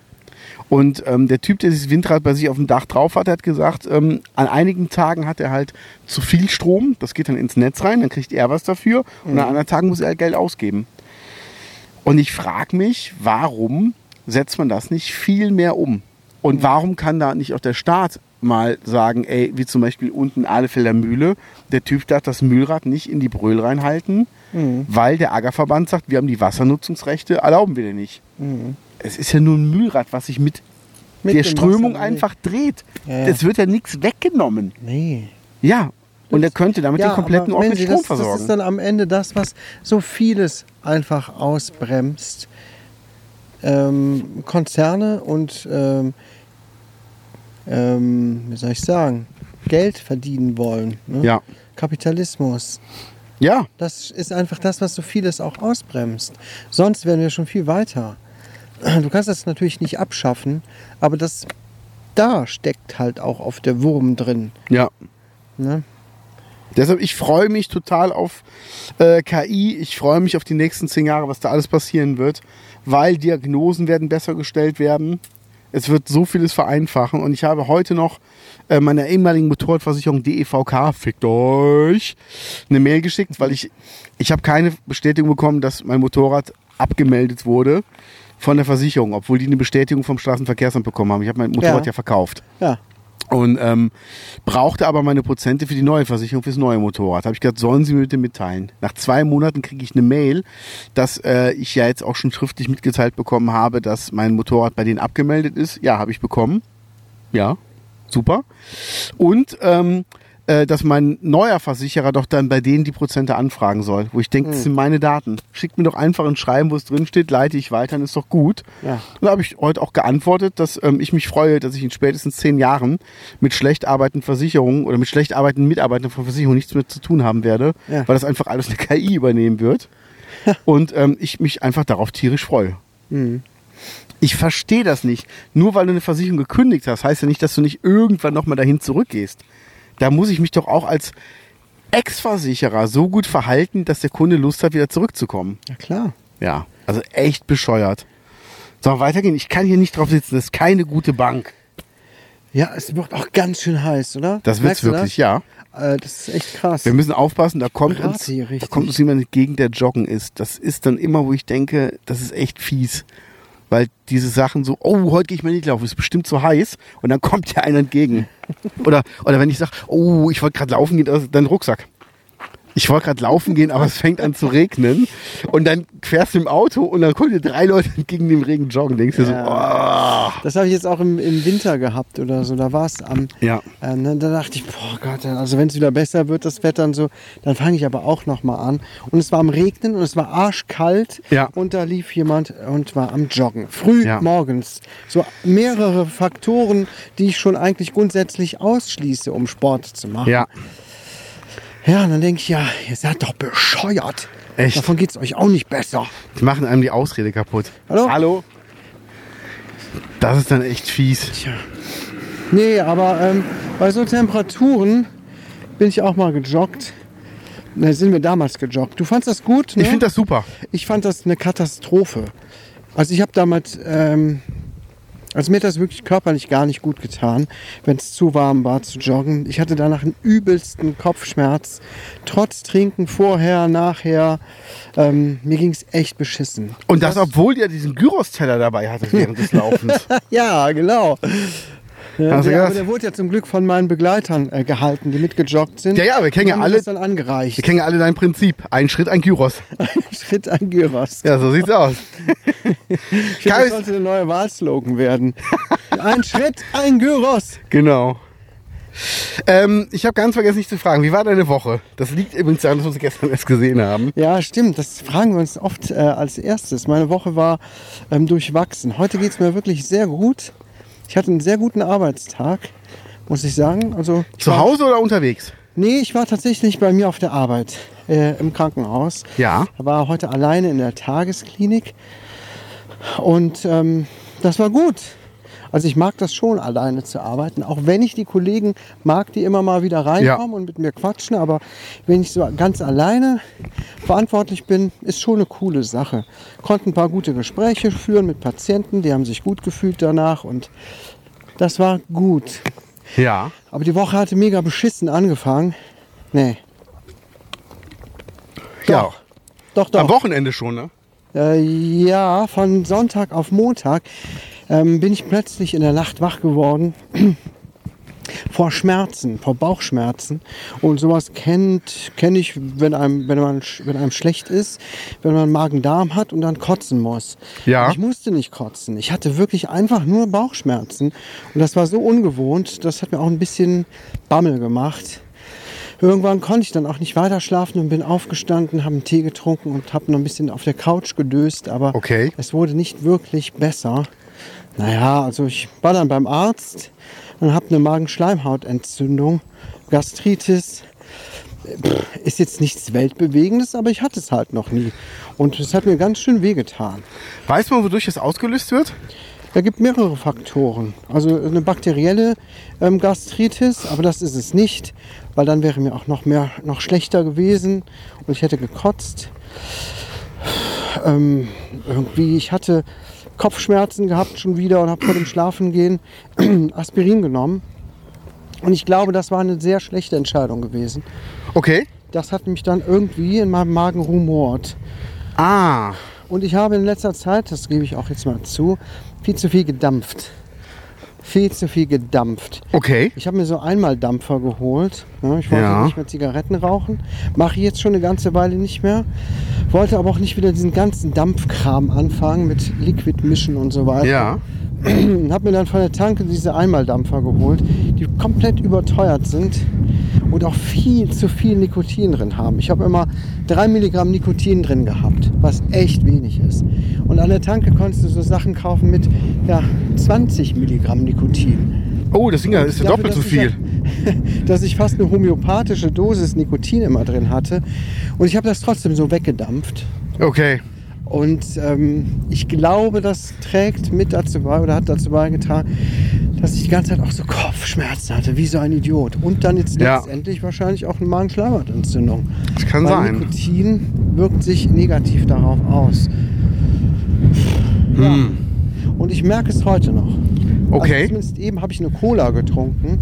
Und ähm, der Typ, der dieses Windrad bei sich auf dem Dach drauf hat, hat gesagt, ähm, an einigen Tagen hat er halt zu viel Strom, das geht dann ins Netz rein, dann kriegt er was dafür und an anderen Tagen muss er halt Geld ausgeben. Und ich frage mich, warum setzt man das nicht viel mehr um? Und warum kann da nicht auch der Staat mal sagen, ey, wie zum Beispiel unten Ahlefelder Mühle, der Typ darf das Mühlrad nicht in die Bröl reinhalten, Mhm. weil der Aggerverband sagt, wir haben die Wassernutzungsrechte, erlauben wir dir nicht. Mhm. Es ist ja nur ein Mühlrad, was sich mit, Mit der Strömung Wasser- einfach dreht. Ja, ja. Es wird ja nichts weggenommen. Nee. Ja. Und er könnte damit den kompletten Ort mit Strom das, das versorgen. ist dann am Ende das, was so vieles einfach ausbremst. Ähm, Konzerne und, ähm, ähm, wie soll ich sagen, Geld verdienen wollen. Ne? ja. Kapitalismus. Ja. Das ist einfach das, was so vieles auch ausbremst. Sonst wären wir schon viel weiter. Du kannst das natürlich nicht abschaffen, aber das da steckt halt auch auf der Wurm drin. Ja. Ne? Deshalb, ich freue mich total auf äh, KI. Ich freue mich auf die nächsten zehn Jahre, was da alles passieren wird, weil Diagnosen werden besser gestellt werden. Es wird so vieles vereinfachen. Und ich habe heute noch äh, meiner ehemaligen Motorradversicherung DEVK, fickt euch, eine Mail geschickt, weil ich, ich habe keine Bestätigung bekommen, dass mein Motorrad abgemeldet wurde von der Versicherung, obwohl die eine Bestätigung vom Straßenverkehrsamt bekommen haben. Ich habe mein Motorrad Ja. ja verkauft. Ja. Und ähm, brauchte aber meine Prozente für die neue Versicherung fürs neue Motorrad. Habe ich gesagt, sollen Sie mir bitte mitteilen. Nach zwei Monaten kriege ich eine Mail, dass äh, ich ja jetzt auch schon schriftlich mitgeteilt bekommen habe, dass mein Motorrad bei denen abgemeldet ist. Ja, habe ich bekommen. Ja, super. Und ähm, äh, dass mein neuer Versicherer doch dann bei denen die Prozente anfragen soll. Wo ich denke, das sind meine Daten. Schickt mir doch einfach ein Schreiben, wo es drin steht, leite ich weiter, dann ist doch gut. Ja. Und da habe ich heute auch geantwortet, dass ähm, ich mich freue, dass ich in spätestens zehn Jahren mit schlecht arbeitenden Versicherungen oder mit schlecht arbeitenden Mitarbeitern von Versicherungen nichts mehr zu tun haben werde, Ja. weil das einfach alles eine KI übernehmen wird. Und ähm, ich mich einfach darauf tierisch freue. Mhm. Ich verstehe das nicht. Nur weil du eine Versicherung gekündigt hast, heißt ja nicht, dass du nicht irgendwann nochmal dahin zurückgehst. Da muss ich mich doch auch als Ex-Versicherer so gut verhalten, dass der Kunde Lust hat, wieder zurückzukommen. Ja klar. Ja, also echt bescheuert. So, weitergehen. Ich kann hier nicht drauf sitzen. Das ist keine gute Bank. Ja, es wird auch ganz schön heiß, oder? Das wird's wirklich, ja. Das? Äh, das ist echt krass. Wir müssen aufpassen, da kommt, uns, da kommt uns jemand entgegen, der joggen ist. Das ist dann immer, wo ich denke, das ist echt fies. Weil diese Sachen so, oh, heute gehe ich mal nicht laufen, ist bestimmt zu heiß. Und dann kommt dir einer entgegen. oder, oder wenn ich sage, oh, ich wollte gerade laufen gehen, dann Rucksack. Ich wollte gerade laufen gehen, aber es fängt an zu regnen. Und dann fährst du im Auto und dann kommen dir drei Leute entgegen dem Regen joggen. Denkst du so, oh. Das habe ich jetzt auch im, im Winter gehabt oder so. Da war es am. Ja. Äh, ne, da dachte ich, boah Gott, also wenn es wieder besser wird, das Wetter und so, dann fange ich aber auch noch mal an. Und es war am Regnen und es war arschkalt. Ja. Und da lief jemand und war am Joggen. Früh Ja. morgens. So mehrere Faktoren, die ich schon eigentlich grundsätzlich ausschließe, um Sport zu machen. Ja. Ja, und dann denke ich, ja, ihr seid doch bescheuert. Echt? Davon geht es euch auch nicht besser. Die machen einem die Ausrede kaputt. Hallo? Hallo? Das ist dann echt fies. Tja. Nee, aber ähm, bei so Temperaturen bin ich auch mal gejoggt. Da sind wir damals gejoggt. Du fandst das gut? Ne? Ich finde das super. Ich fand das eine Katastrophe. Also ich habe damals, ähm, also mir hat das wirklich körperlich gar nicht gut getan, wenn es zu warm war zu joggen. Ich hatte danach einen übelsten Kopfschmerz, trotz Trinken vorher, nachher. Ähm, mir ging es echt beschissen. Und das, obwohl ihr diesen Gyros-Teller dabei hattet während des Laufens. ja, genau. Ja, Hast du der, aber der wurde ja zum Glück von meinen Begleitern äh, gehalten, die mitgejoggt sind. Ja, ja, wir kennen ja alle- dann angereicht. Wir kennen ja alle dein Prinzip. Ein Schritt, ein Gyros. Schritt an Gyros. Ja, so sieht's aus. Ich finde, das sollte der neue Wahlslogan werden. ein Schritt, ein Gyros. Genau. Ähm, ich habe ganz vergessen, dich zu fragen, wie war deine Woche? Das liegt übrigens daran, dass wir uns gestern erst gesehen haben. Ja, stimmt. Das fragen wir uns oft äh, als erstes. Meine Woche war ähm, durchwachsen. Heute geht es mir wirklich sehr gut. Ich hatte einen sehr guten Arbeitstag, muss ich sagen. Also Zu war, Hause oder unterwegs? Nee, ich war tatsächlich bei mir auf der Arbeit äh, im Krankenhaus. Ja. war heute alleine in der Tagesklinik und ähm, das war gut. Also ich mag das schon, alleine zu arbeiten, auch wenn ich die Kollegen mag, die immer mal wieder reinkommen und mit mir quatschen. Aber wenn ich so ganz alleine verantwortlich bin, ist schon eine coole Sache. Konnte ein paar gute Gespräche führen mit Patienten, die haben sich gut gefühlt danach und das war gut. Ja. Aber die Woche hatte mega beschissen angefangen. Nee. Ja. Doch, doch. Am Wochenende schon, ne? Äh, ja, von Sonntag auf Montag ähm, bin ich plötzlich in der Nacht wach geworden vor Schmerzen, vor Bauchschmerzen. Und sowas kennt kenne ich, wenn einem, wenn, man, wenn einem schlecht ist, wenn man Magen-Darm hat und dann kotzen muss. Ja. Ich musste nicht kotzen. Ich hatte wirklich einfach nur Bauchschmerzen. Und das war so ungewohnt, das hat mir auch ein bisschen Bammel gemacht. Irgendwann konnte ich dann auch nicht weiter schlafen und bin aufgestanden, habe einen Tee getrunken und habe noch ein bisschen auf der Couch gedöst, aber Okay. es wurde nicht wirklich besser. Naja, also ich war dann beim Arzt und habe eine Magenschleimhautentzündung, Gastritis. Ist jetzt nichts Weltbewegendes, aber ich hatte es halt noch nie. Und es hat mir ganz schön wehgetan. Weiß man, wodurch das ausgelöst wird? Da gibt mehrere Faktoren. Also eine bakterielle ähm, Gastritis, aber das ist es nicht, weil dann wäre mir auch noch mehr, noch schlechter gewesen und ich hätte gekotzt. Ähm, irgendwie, ich hatte Kopfschmerzen gehabt schon wieder und habe vor dem Schlafengehen Aspirin genommen. Und ich glaube, das war eine sehr schlechte Entscheidung gewesen. Okay. Das hat mich dann irgendwie in meinem Magen rumort. Ah. Und ich habe in letzter Zeit, das gebe ich auch jetzt mal zu, viel zu viel gedampft. Viel zu viel gedampft. Okay. Ich habe mir so einmal Dampfer geholt. Ja, ich wollte Ja. nicht mehr Zigaretten rauchen. Mache ich jetzt schon eine ganze Weile nicht mehr. Wollte aber auch nicht wieder diesen ganzen Dampfkram anfangen mit Liquid mischen und so weiter. Ja. Habe mir dann von der Tanke diese Einmaldampfer geholt, die komplett überteuert sind und auch viel zu viel Nikotin drin haben. Ich habe immer 3 Milligramm Nikotin drin gehabt, was echt wenig ist. Und an der Tanke konntest du so Sachen kaufen mit ja, 20 Milligramm Nikotin. Oh, das Ding ist ja doppelt so ich viel. Ja, dass ich fast eine homöopathische Dosis Nikotin immer drin hatte. Und ich habe das trotzdem so weggedampft. Okay. Und ähm, ich glaube, das trägt mit dazu bei oder hat dazu beigetragen, dass ich die ganze Zeit auch so Kopfschmerzen hatte, wie so ein Idiot. Und dann jetzt Ja. letztendlich wahrscheinlich auch eine Magenschleimhautentzündung. Das kann Weil sein. Nikotin wirkt sich negativ darauf aus. Ja. Hm. Und ich merke es heute noch. Okay. Also zumindest eben habe ich eine Cola getrunken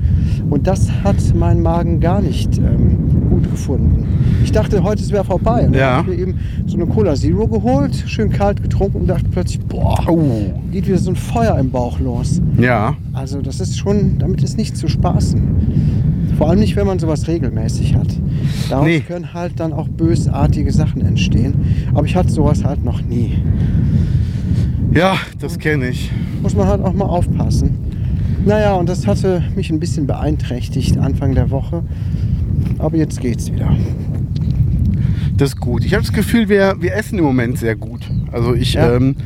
und das hat mein Magen gar nicht ähm, gut gefunden. Ich dachte, heute es wäre vorbei. Und Ja. habe mir eben so eine Cola Zero geholt, schön kalt getrunken und dachte plötzlich, boah, Oh. geht wieder so ein Feuer im Bauch los. Ja. Also das ist schon, damit ist nicht zu spaßen. Vor allem nicht, wenn man sowas regelmäßig hat. Daraus Nee. können halt dann auch bösartige Sachen entstehen. Aber ich hatte sowas halt noch nie. Ja, das kenne ich. muss man halt auch mal aufpassen. Naja, und das hatte mich ein bisschen beeinträchtigt Anfang der Woche. Aber jetzt geht's wieder. Das ist gut. Ich habe das Gefühl, wir, wir essen im Moment sehr gut. Also ich Ja. ähm,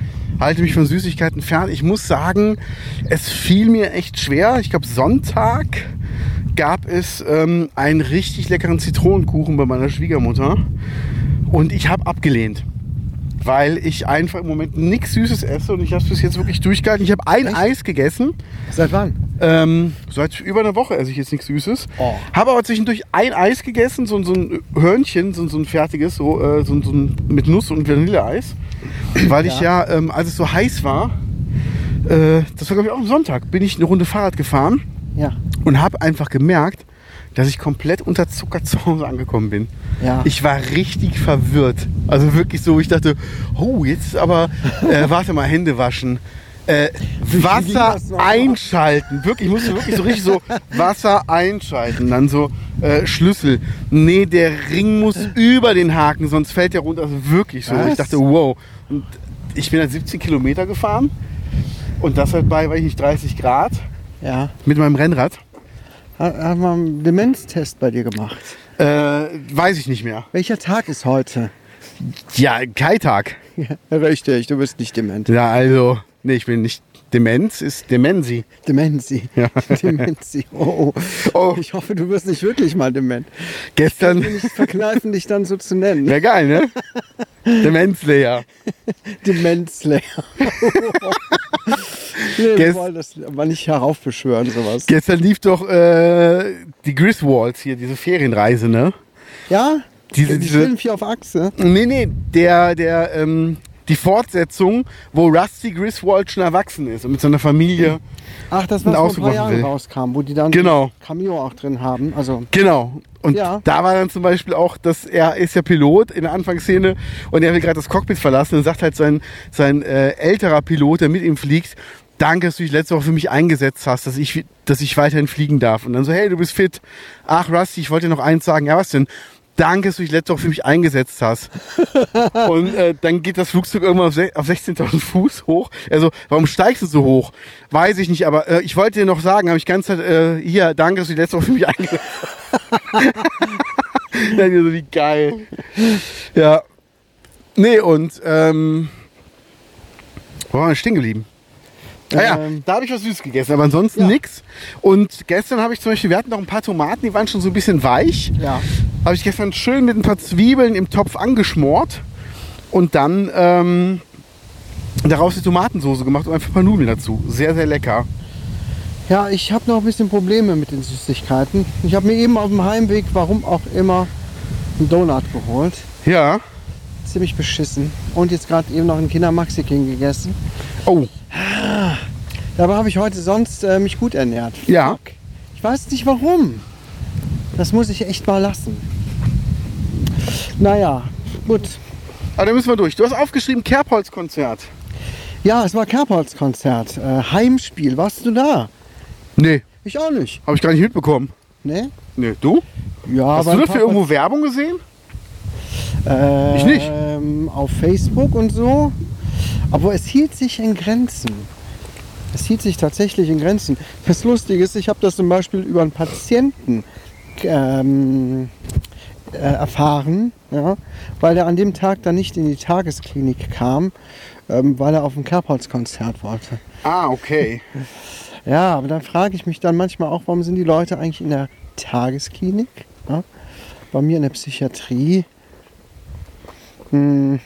halte mich von Süßigkeiten fern. Ich muss sagen, es fiel mir echt schwer. Ich glaube, Sonntag gab es ähm, einen richtig leckeren Zitronenkuchen bei meiner Schwiegermutter. Und ich habe abgelehnt. Weil ich einfach im Moment nichts Süßes esse und ich habe es bis jetzt wirklich durchgehalten. Ich habe ein Echt? Eis gegessen. Seit wann? Ähm, seit über einer Woche esse ich jetzt nichts Süßes. Oh. Habe aber zwischendurch ein Eis gegessen, so, so ein Hörnchen, so, so ein fertiges, so, äh, so, so ein, mit Nuss und Vanilleeis. Weil ich ja, ähm, als es so heiß war, äh, das war glaube ich auch am Sonntag, bin ich eine Runde Fahrrad gefahren Ja. und habe einfach gemerkt, dass ich komplett unterzuckert zu Hause angekommen bin. Ja. Ich war richtig verwirrt. Also wirklich so, ich dachte, oh, jetzt aber, äh, warte mal, Hände waschen. Äh, Wasser einschalten. Wirklich, ich musste wirklich so richtig so Wasser einschalten. Dann so äh, Schlüssel. Nee, der Ring muss über den Haken, sonst fällt der runter. Also wirklich so. Was? Ich dachte, wow. Und ich bin dann 17 Kilometer gefahren. Und das halt bei, weiß ich nicht, 30 Grad Ja. mit meinem Rennrad. Hat, hat man einen Demenztest bei dir gemacht? Äh, weiß ich nicht mehr. Welcher Tag ist heute? Ja, Kai-Tag. Ja, richtig, du bist nicht dement. Ja, also, nee, ich bin nicht Demenz, ist Demensi. Demenzi. Ja. Demenzi. Oh, oh. Oh. Ich hoffe, du wirst nicht wirklich mal dement. Gestern, Ich nicht verkneifen, dich dann so zu nennen. wäre geil, ne? Demenzlayer. Demenzlayer. nee, Gest- wollen das aber nicht heraufbeschwören, sowas. Gestern lief doch äh, die Griswolds hier, diese Ferienreise, ne? Ja? Diese- die diese- Film vier auf Achse. Nee, nee, der, der, ähm, die Fortsetzung, wo Rusty Griswold schon erwachsen ist und mit seiner Familie. Ach, das, was vor ein paar Jahren will. rauskam, wo die dann Genau. Cameo auch drin haben. Also, Genau. Und Ja. da war dann zum Beispiel auch, dass er ist ja Pilot in der Anfangsszene und er will gerade das Cockpit verlassen und sagt halt sein, sein äh, älterer Pilot, der mit ihm fliegt, danke, dass du dich letzte Woche für mich eingesetzt hast, dass ich, dass ich weiterhin fliegen darf. Und dann so, hey, du bist fit. Ach, Rusty, ich wollte dir noch eins sagen. Ja, was denn? Danke, dass du dich letzte Woche für mich eingesetzt hast. und äh, dann geht das Flugzeug irgendwann auf, se- auf 16.000 Fuß hoch. Also, warum steigst du so hoch? Weiß ich nicht, aber äh, ich wollte dir noch sagen, habe ich ganz Zeit, äh, hier, danke, dass du dich letzte Woche für mich eingesetzt hast. Dann so, wie geil. Ja. Nee, und, ähm, wo waren wir stehen geblieben? Ah ja, Ähm. da habe ich was Süßes gegessen, aber ansonsten Ja. nix. Und gestern habe ich zum Beispiel, wir hatten noch ein paar Tomaten, die waren schon so ein bisschen weich. ja. Habe ich gestern schön mit ein paar Zwiebeln im Topf angeschmort und dann ähm, daraus die Tomatensoße gemacht und einfach ein paar Nudeln dazu. Sehr, sehr lecker. Ja, ich habe noch ein bisschen Probleme mit den Süßigkeiten. Ich habe mir eben auf dem Heimweg, warum auch immer, einen Donut geholt. Ja. Ziemlich beschissen. Und jetzt gerade eben noch einen Kinder Maxi King gegessen. Oh, Dabei habe ich heute sonst äh, mich gut ernährt. Ja. Ich weiß nicht warum. Das muss ich echt mal lassen. Naja, gut. aber da müssen wir durch. Du hast aufgeschrieben Kerbholz-Konzert. Ja, es war Kerbholz-Konzert. Äh, Heimspiel. Warst du da? Nee, Ich auch nicht. habe ich gar nicht mitbekommen. Ne? Nee, du? Ja, Hast du dafür irgendwo Werbung gesehen? Äh, Ich nicht. Auf Facebook und so. Aber es hielt sich in Grenzen. Es hielt sich tatsächlich in Grenzen. Das Lustige ist, ich habe das zum Beispiel über einen Patienten ähm, äh, erfahren, ja, weil er an dem Tag dann nicht in die Tagesklinik kam, ähm, weil er auf ein Kerbholz-Konzert wollte. Ah, okay. Ja, aber dann frage ich mich dann manchmal auch, warum sind die Leute eigentlich in der Tagesklinik? Ja? Bei mir in der Psychiatrie. Hm,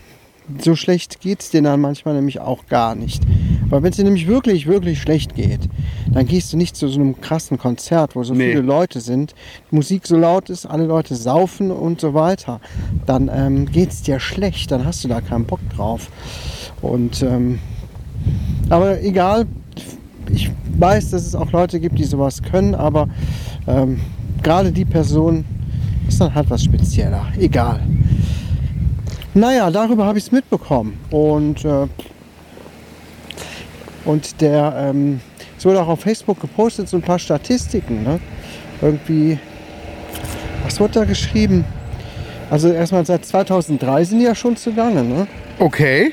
so schlecht geht es denen dann manchmal nämlich auch gar nicht. Weil wenn es dir nämlich wirklich, wirklich schlecht geht, dann gehst du nicht zu so einem krassen Konzert, wo so Nee. viele Leute sind, die Musik so laut ist, alle Leute saufen und so weiter. Dann ähm, geht es dir schlecht, dann hast du da keinen Bock drauf. Und ähm, aber egal, ich weiß, dass es auch Leute gibt, die sowas können, aber ähm, gerade die Person ist dann halt was spezieller. Egal. Naja, darüber habe ich es mitbekommen. Und, äh, und der, ähm, es wurde auch auf Facebook gepostet, so ein paar Statistiken. Ne? Irgendwie, was wurde da geschrieben? Also erstmal seit 2003 sind die ja schon zugange. Ne? Okay.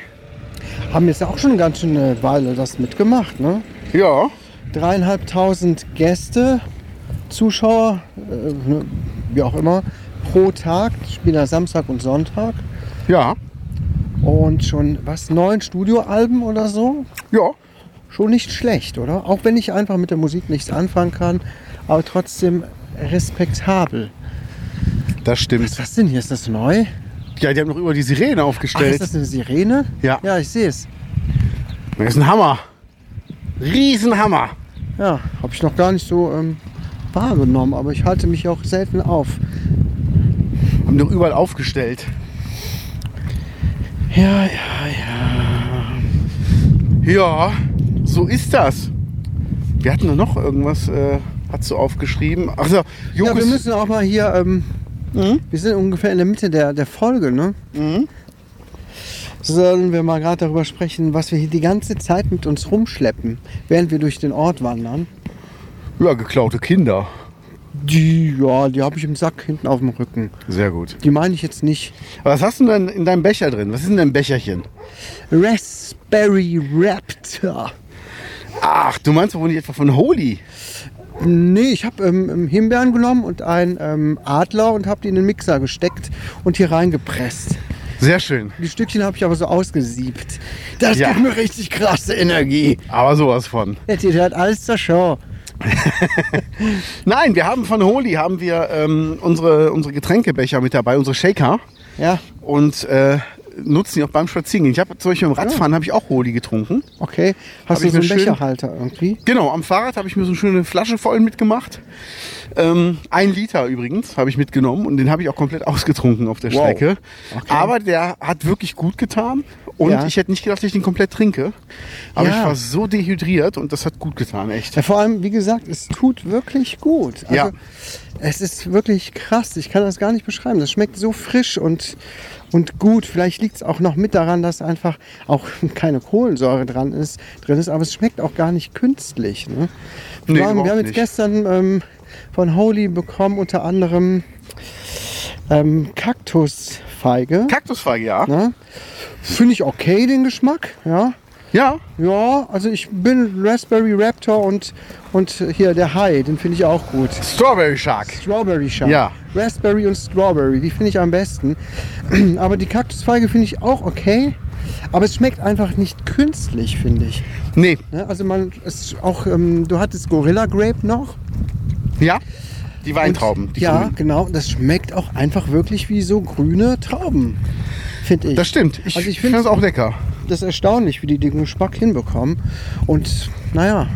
Haben jetzt auch schon eine ganz schöne Weile das mitgemacht. Ne? Ja. dreieinhalbtausend Gäste, Zuschauer, äh, ne, wie auch immer, pro Tag, spielen ja Samstag und Sonntag. Ja. Und schon, was, neun Studioalben oder so? Ja. Schon nicht schlecht, oder? Auch wenn ich einfach mit der Musik nichts anfangen kann, aber trotzdem respektabel. Das stimmt. Was ist das denn hier? Ist das neu? Ja, die haben noch über die Sirene Ach, aufgestellt. ist das eine Sirene? Ja. Ja, ich sehe es. Das ist ein Hammer. Riesenhammer. Ja, habe ich noch gar nicht so ähm, wahrgenommen, aber ich halte mich auch selten auf. Haben doch überall aufgestellt. Ja, ja, ja. Ja, so ist das. Wir hatten noch irgendwas, äh, hast du aufgeschrieben. Also, Ja, wir müssen auch mal hier, ähm, Mhm. wir sind ungefähr in der Mitte der, der Folge, ne? Mhm. Sollen wir mal gerade darüber sprechen, was wir hier die ganze Zeit mit uns rumschleppen, während wir durch den Ort wandern? Ja, geklaute Kinder. Die, ja, die habe ich im Sack hinten auf dem Rücken. Sehr gut. Die meine ich jetzt nicht. Aber was hast du denn in deinem Becher drin? Was ist in deinem Becherchen? Raspberry Raptor. Ach, du meinst wohl nicht etwa von Holy? Nee, ich habe ähm, Himbeeren genommen und einen ähm, Adler und habe die in den Mixer gesteckt und hier reingepresst. Sehr schön. Die Stückchen habe ich aber so ausgesiebt. Das Ja. gibt mir richtig krasse Energie. Aber sowas von. Jetzt ihr hat alles zur Show. Nein, wir haben von Holy haben wir ähm, unsere, unsere Getränkebecher mit dabei, unsere Shaker. Ja, Und äh, nutzen die auch beim Spazierengehen. Ich habe zum Beispiel beim Radfahren habe ich auch Holy getrunken. okay. Hast Hab du so einen schön- Becherhalter irgendwie? Genau, am Fahrrad habe ich mir so eine schöne Flasche voll mitgemacht. Ähm, ein Liter übrigens habe ich mitgenommen und den habe ich auch komplett ausgetrunken auf der Wow. Strecke. Okay. Aber der hat wirklich gut getan und Ja. ich hätte nicht gedacht, dass ich den komplett trinke. Aber Ja. ich war so dehydriert und das hat gut getan, echt. Ja, vor allem, wie gesagt, es tut wirklich gut. Also, Ja. Es ist wirklich krass. Ich kann das gar nicht beschreiben. Das schmeckt so frisch und, und gut. Vielleicht liegt es auch noch mit daran, dass einfach auch keine Kohlensäure dran ist, drin ist. Aber es schmeckt auch gar nicht künstlich. Ne? Nee, wir, haben, wir haben jetzt nicht. gestern ähm, von Holy bekommen unter anderem ähm, Kaktusfeige. Kaktusfeige, ja. ne? Finde ich okay, den Geschmack. Ja. Ja, Ja, also ich bin Raspberry Raptor und, und hier der Hai, den finde ich auch gut. Strawberry Shark. Strawberry Shark. Ja. Raspberry und Strawberry, die finde ich am besten. Aber die Kaktusfeige finde ich auch okay. Aber es schmeckt einfach nicht künstlich, finde ich. Nee, Ne? Also man, es auch, ähm, du hattest Gorilla Grape noch. ja. Die Weintrauben. Die ja, grünen. genau. Das schmeckt auch einfach wirklich wie so grüne Trauben, finde ich. Das stimmt. Ich, Also ich finde find- das auch lecker. das ist erstaunlich, wie die den Geschmack hinbekommen. Und naja,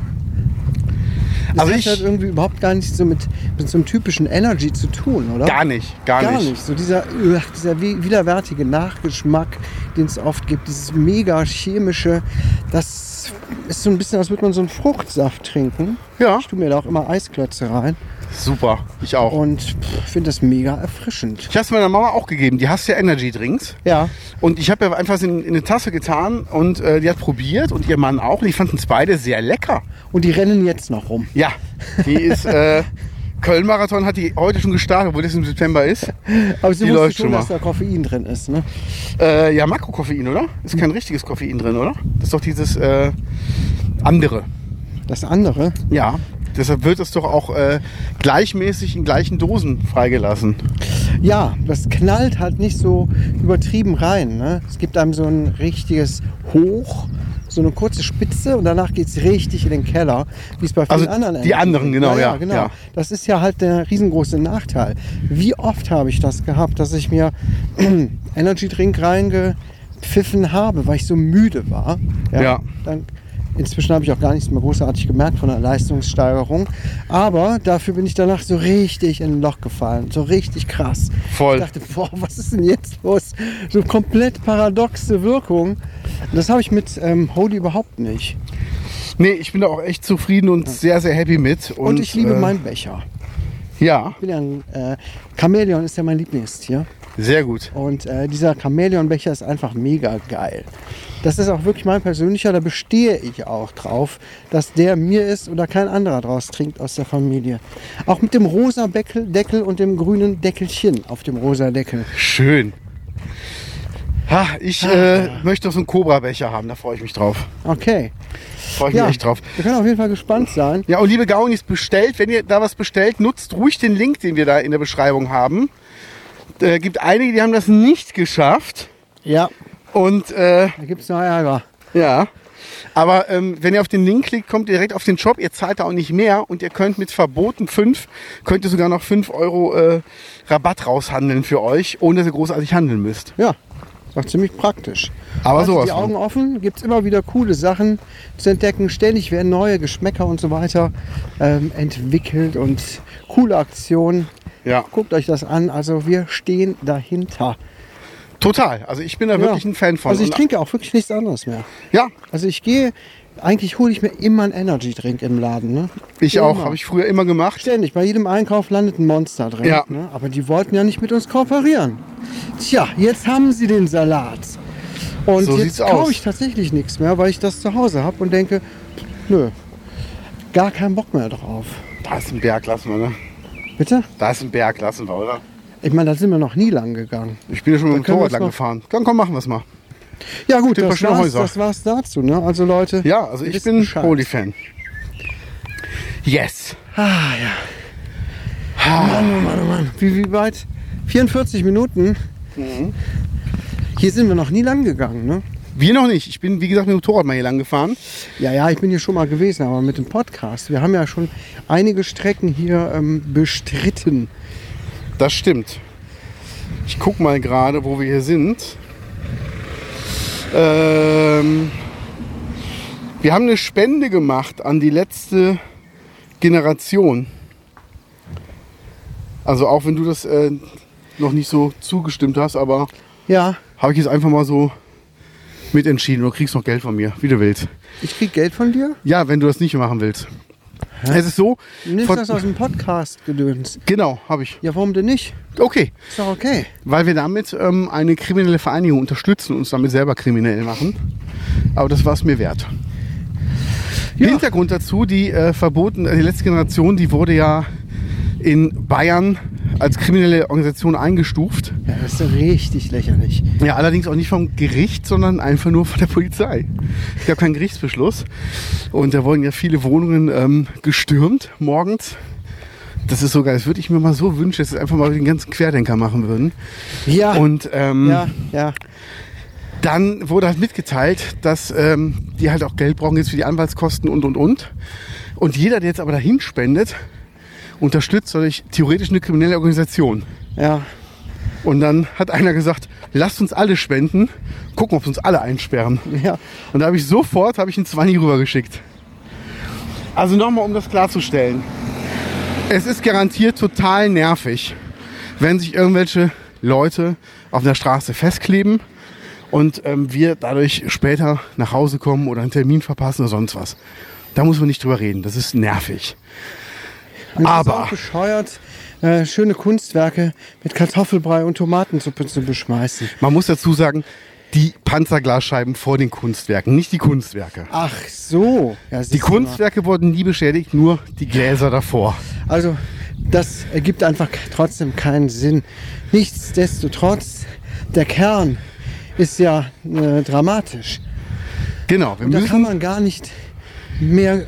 das Also hat ich- halt irgendwie überhaupt gar nicht so mit, mit so einem typischen Energy zu tun, oder? Gar nicht, gar, Gar nicht. nicht. So dieser, äh, dieser wi- widerwärtige Nachgeschmack, den es oft gibt, dieses mega chemische, das ist so ein bisschen, als würde man so einen Fruchtsaft trinken. Ja. Ich tue mir da auch immer Eisklötze rein Super, ich auch. und finde das mega erfrischend. Ich habe es meiner Mama auch gegeben. Die hasst ja Energy Drinks. Ja, Und ich habe ja einfach in, in eine Tasse getan und äh, die hat probiert und ihr Mann auch. Und die fanden es beide sehr lecker. und die rennen jetzt noch rum. Ja, die ist. Äh, Köln-Marathon hat die heute schon gestartet, obwohl das im September ist. Aber sie Die läuft schon, schon mal. dass da Koffein drin ist, ne? Äh, ja, Makrokoffein, oder? Ist kein richtiges Koffein drin, oder? Das ist doch dieses äh, andere. Das andere, Ja. Deshalb wird es doch auch äh, gleichmäßig in gleichen Dosen freigelassen. Ja, das knallt halt nicht so übertrieben rein. Ne? Es gibt einem so ein richtiges Hoch, so eine kurze Spitze und danach geht es richtig in den Keller, wie es bei vielen Also anderen die anderen, genau, ja, genau. ja. Das ist ja halt der riesengroße Nachteil. Wie oft habe ich das gehabt, dass ich mir Energy Drink reingepfiffen habe, weil ich so müde war. Ja. Dann, inzwischen habe ich auch gar nichts mehr großartig gemerkt von der Leistungssteigerung. Aber dafür bin ich danach so richtig in ein Loch gefallen. So richtig krass. Voll. Ich dachte, boah, was ist denn jetzt los? So komplett paradoxe Wirkung. Und das habe ich mit ähm, Holy überhaupt nicht. Nee, ich bin da auch echt zufrieden und sehr, sehr happy mit. Und, Und, ich liebe äh, meinen Becher. Ja, Ich bin ja ein äh, Chamäleon ist ja mein Lieblingstier. Sehr gut. Und äh, dieser Chamäleon-Becher ist einfach mega geil. Das ist auch wirklich mein persönlicher, da bestehe ich auch drauf, dass der mir ist oder kein anderer draus trinkt aus der Familie. Auch mit dem rosa Deckel, Deckel und dem grünen Deckelchen auf dem rosa Deckel. Schön. Ha, ich äh, möchte auch so einen Cobra-Becher haben, da freue ich mich drauf. Okay. Freue ich Ja, mich echt drauf. wir können auf jeden Fall gespannt sein. Ja, und liebe Gaunis, bestellt, wenn ihr da was bestellt, nutzt ruhig den Link, den wir da in der Beschreibung haben. Äh, gibt einige, die haben das nicht geschafft. Ja, Und äh, da gibt es noch Ärger. ja. Aber ähm, wenn ihr auf den Link klickt, kommt ihr direkt auf den Shop. Ihr zahlt da auch nicht mehr und ihr könnt mit Verboten 5, könnt ihr sogar noch 5 Euro äh, Rabatt raushandeln für euch, ohne dass ihr großartig handeln müsst. Ja, Auch ziemlich praktisch. Aber Haltet sowas die. Augen offen, gibt es immer wieder coole Sachen zu entdecken. Ständig werden neue Geschmäcker und so weiter ähm, entwickelt und coole Aktionen. Ja, Guckt euch das an. Also wir stehen dahinter. total. Also ich bin da wirklich ein Fan von. Also ich Und- trinke auch wirklich nichts anderes mehr. Ja, Also ich gehe, eigentlich hole ich mir immer einen Energy-Drink im Laden. Ne? ich Immer. auch. Habe ich früher immer gemacht. Ständig, bei jedem Einkauf landet ein Monster drin. Ja. Ne? Aber die wollten ja nicht mit uns kooperieren. Tja, jetzt haben sie den Salat. Und So jetzt kaufe ich tatsächlich nichts mehr, weil ich das zu Hause habe und denke, nö, gar keinen Bock mehr drauf. Da ist ein Berg, lassen wir, ne? Bitte? Da ist ein Berg, lassen wir, oder? Ich meine, da sind wir noch nie lang gegangen. Ich bin ja schon mit dem uns lang gefahren. Dann komm, machen wir es mal. Ja gut, das war's, das war's dazu. Ne? Also Leute, Ja, also ich bin. Holy-Fan. Yes. Ah ja. Mann, oh Mann, oh Mann. Wie, wie weit? 44 Minuten. Mhm. Hier sind wir noch nie lang gegangen, ne? Wir noch nicht. Ich bin, wie gesagt, mit dem Motorrad mal hier lang gefahren. Ja, ja, ich bin hier schon mal gewesen, aber mit dem Podcast. Wir haben ja schon einige Strecken hier ähm, bestritten. Das stimmt. Ich guck mal gerade, wo wir hier sind. Ähm, wir haben eine Spende gemacht an die letzte Generation. Also auch wenn du das äh, noch nicht so zugestimmt hast, aber Ja, habe ich jetzt einfach mal so mitentschieden. Du kriegst noch Geld von mir, wie du willst. ich krieg Geld von dir. Ja, wenn du das nicht machen willst. Es ist so. Nimmst von- das aus dem Podcast gedöns. genau, habe ich. Ja, warum denn nicht? Okay. Ist doch okay. Weil wir damit ähm, eine kriminelle Vereinigung unterstützen und uns damit selber kriminell machen. Aber das war es mir wert. Ja. Hintergrund dazu, die äh, verboten, die letzte Generation, die wurde ja in Bayern als kriminelle Organisation eingestuft. Ja, das ist richtig lächerlich. Ja, allerdings auch nicht vom Gericht, sondern einfach nur von der Polizei. Es gab keinen Gerichtsbeschluss. Und da wurden ja viele Wohnungen ähm, gestürmt morgens. Das ist so geil. Das würde ich mir mal so wünschen, dass sie einfach mal den ganzen Querdenker machen würden. Ja, Und ähm, ja, ja. dann wurde halt mitgeteilt, dass ähm, die halt auch Geld brauchen jetzt für die Anwaltskosten und und und. Und jeder, der jetzt aber dahin spendet, unterstützt dadurch theoretisch eine kriminelle Organisation. Ja, Und dann hat einer gesagt, lasst uns alle spenden, gucken, ob sie uns alle einsperren. ja. Und da habe ich sofort habe ich einen 20 rübergeschickt. Also nochmal, um das klarzustellen. Es ist garantiert total nervig, wenn sich irgendwelche Leute auf der Straße festkleben und ähm, wir dadurch später nach Hause kommen oder einen Termin verpassen oder sonst was. Da muss man nicht drüber reden. Das ist nervig. Und es Aber- bescheuert, äh, schöne Kunstwerke mit Kartoffelbrei und Tomatensuppe zu beschmeißen. Man muss dazu sagen, die Panzerglasscheiben vor den Kunstwerken, nicht die Kunstwerke. Ach so. Ja, Die du mal. Kunstwerke wurden nie beschädigt, nur die Gläser davor. Also, das ergibt einfach trotzdem keinen Sinn. Nichtsdestotrotz, der Kern ist ja äh, dramatisch. Genau, wir Und da kann man gar nicht mehr,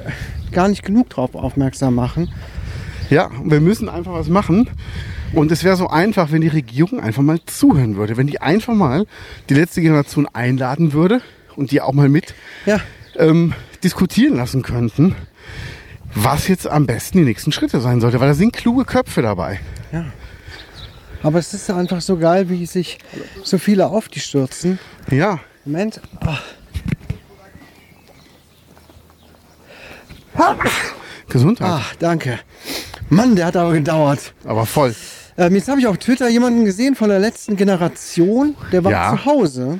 gar nicht genug drauf aufmerksam machen. Ja, wir müssen einfach was machen. Und es wäre so einfach, wenn die Regierung einfach mal zuhören würde. Wenn die einfach mal die letzte Generation einladen würde und die auch mal mit Ja, ähm, diskutieren lassen könnten, was jetzt am besten die nächsten Schritte sein sollte. Weil da sind kluge Köpfe dabei. ja. Aber es ist einfach so geil, wie sich so viele auf die stürzen. Ja, Moment. Ah, Gesundheit. ach, danke. Mann, der hat aber gedauert. Aber voll. Ähm, jetzt habe ich auf Twitter jemanden gesehen von der letzten Generation, der war Ja. zu Hause.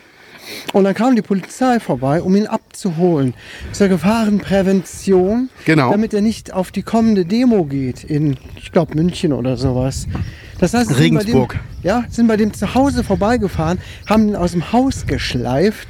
Und dann kam die Polizei vorbei, um ihn abzuholen. Zur Gefahrenprävention. Genau. Damit er nicht auf die kommende Demo geht in, ich glaube, München oder sowas. Das heißt, sie sind bei Regensburg. Dem, ja, sind bei dem zu Hause vorbeigefahren, haben ihn aus dem Haus geschleift.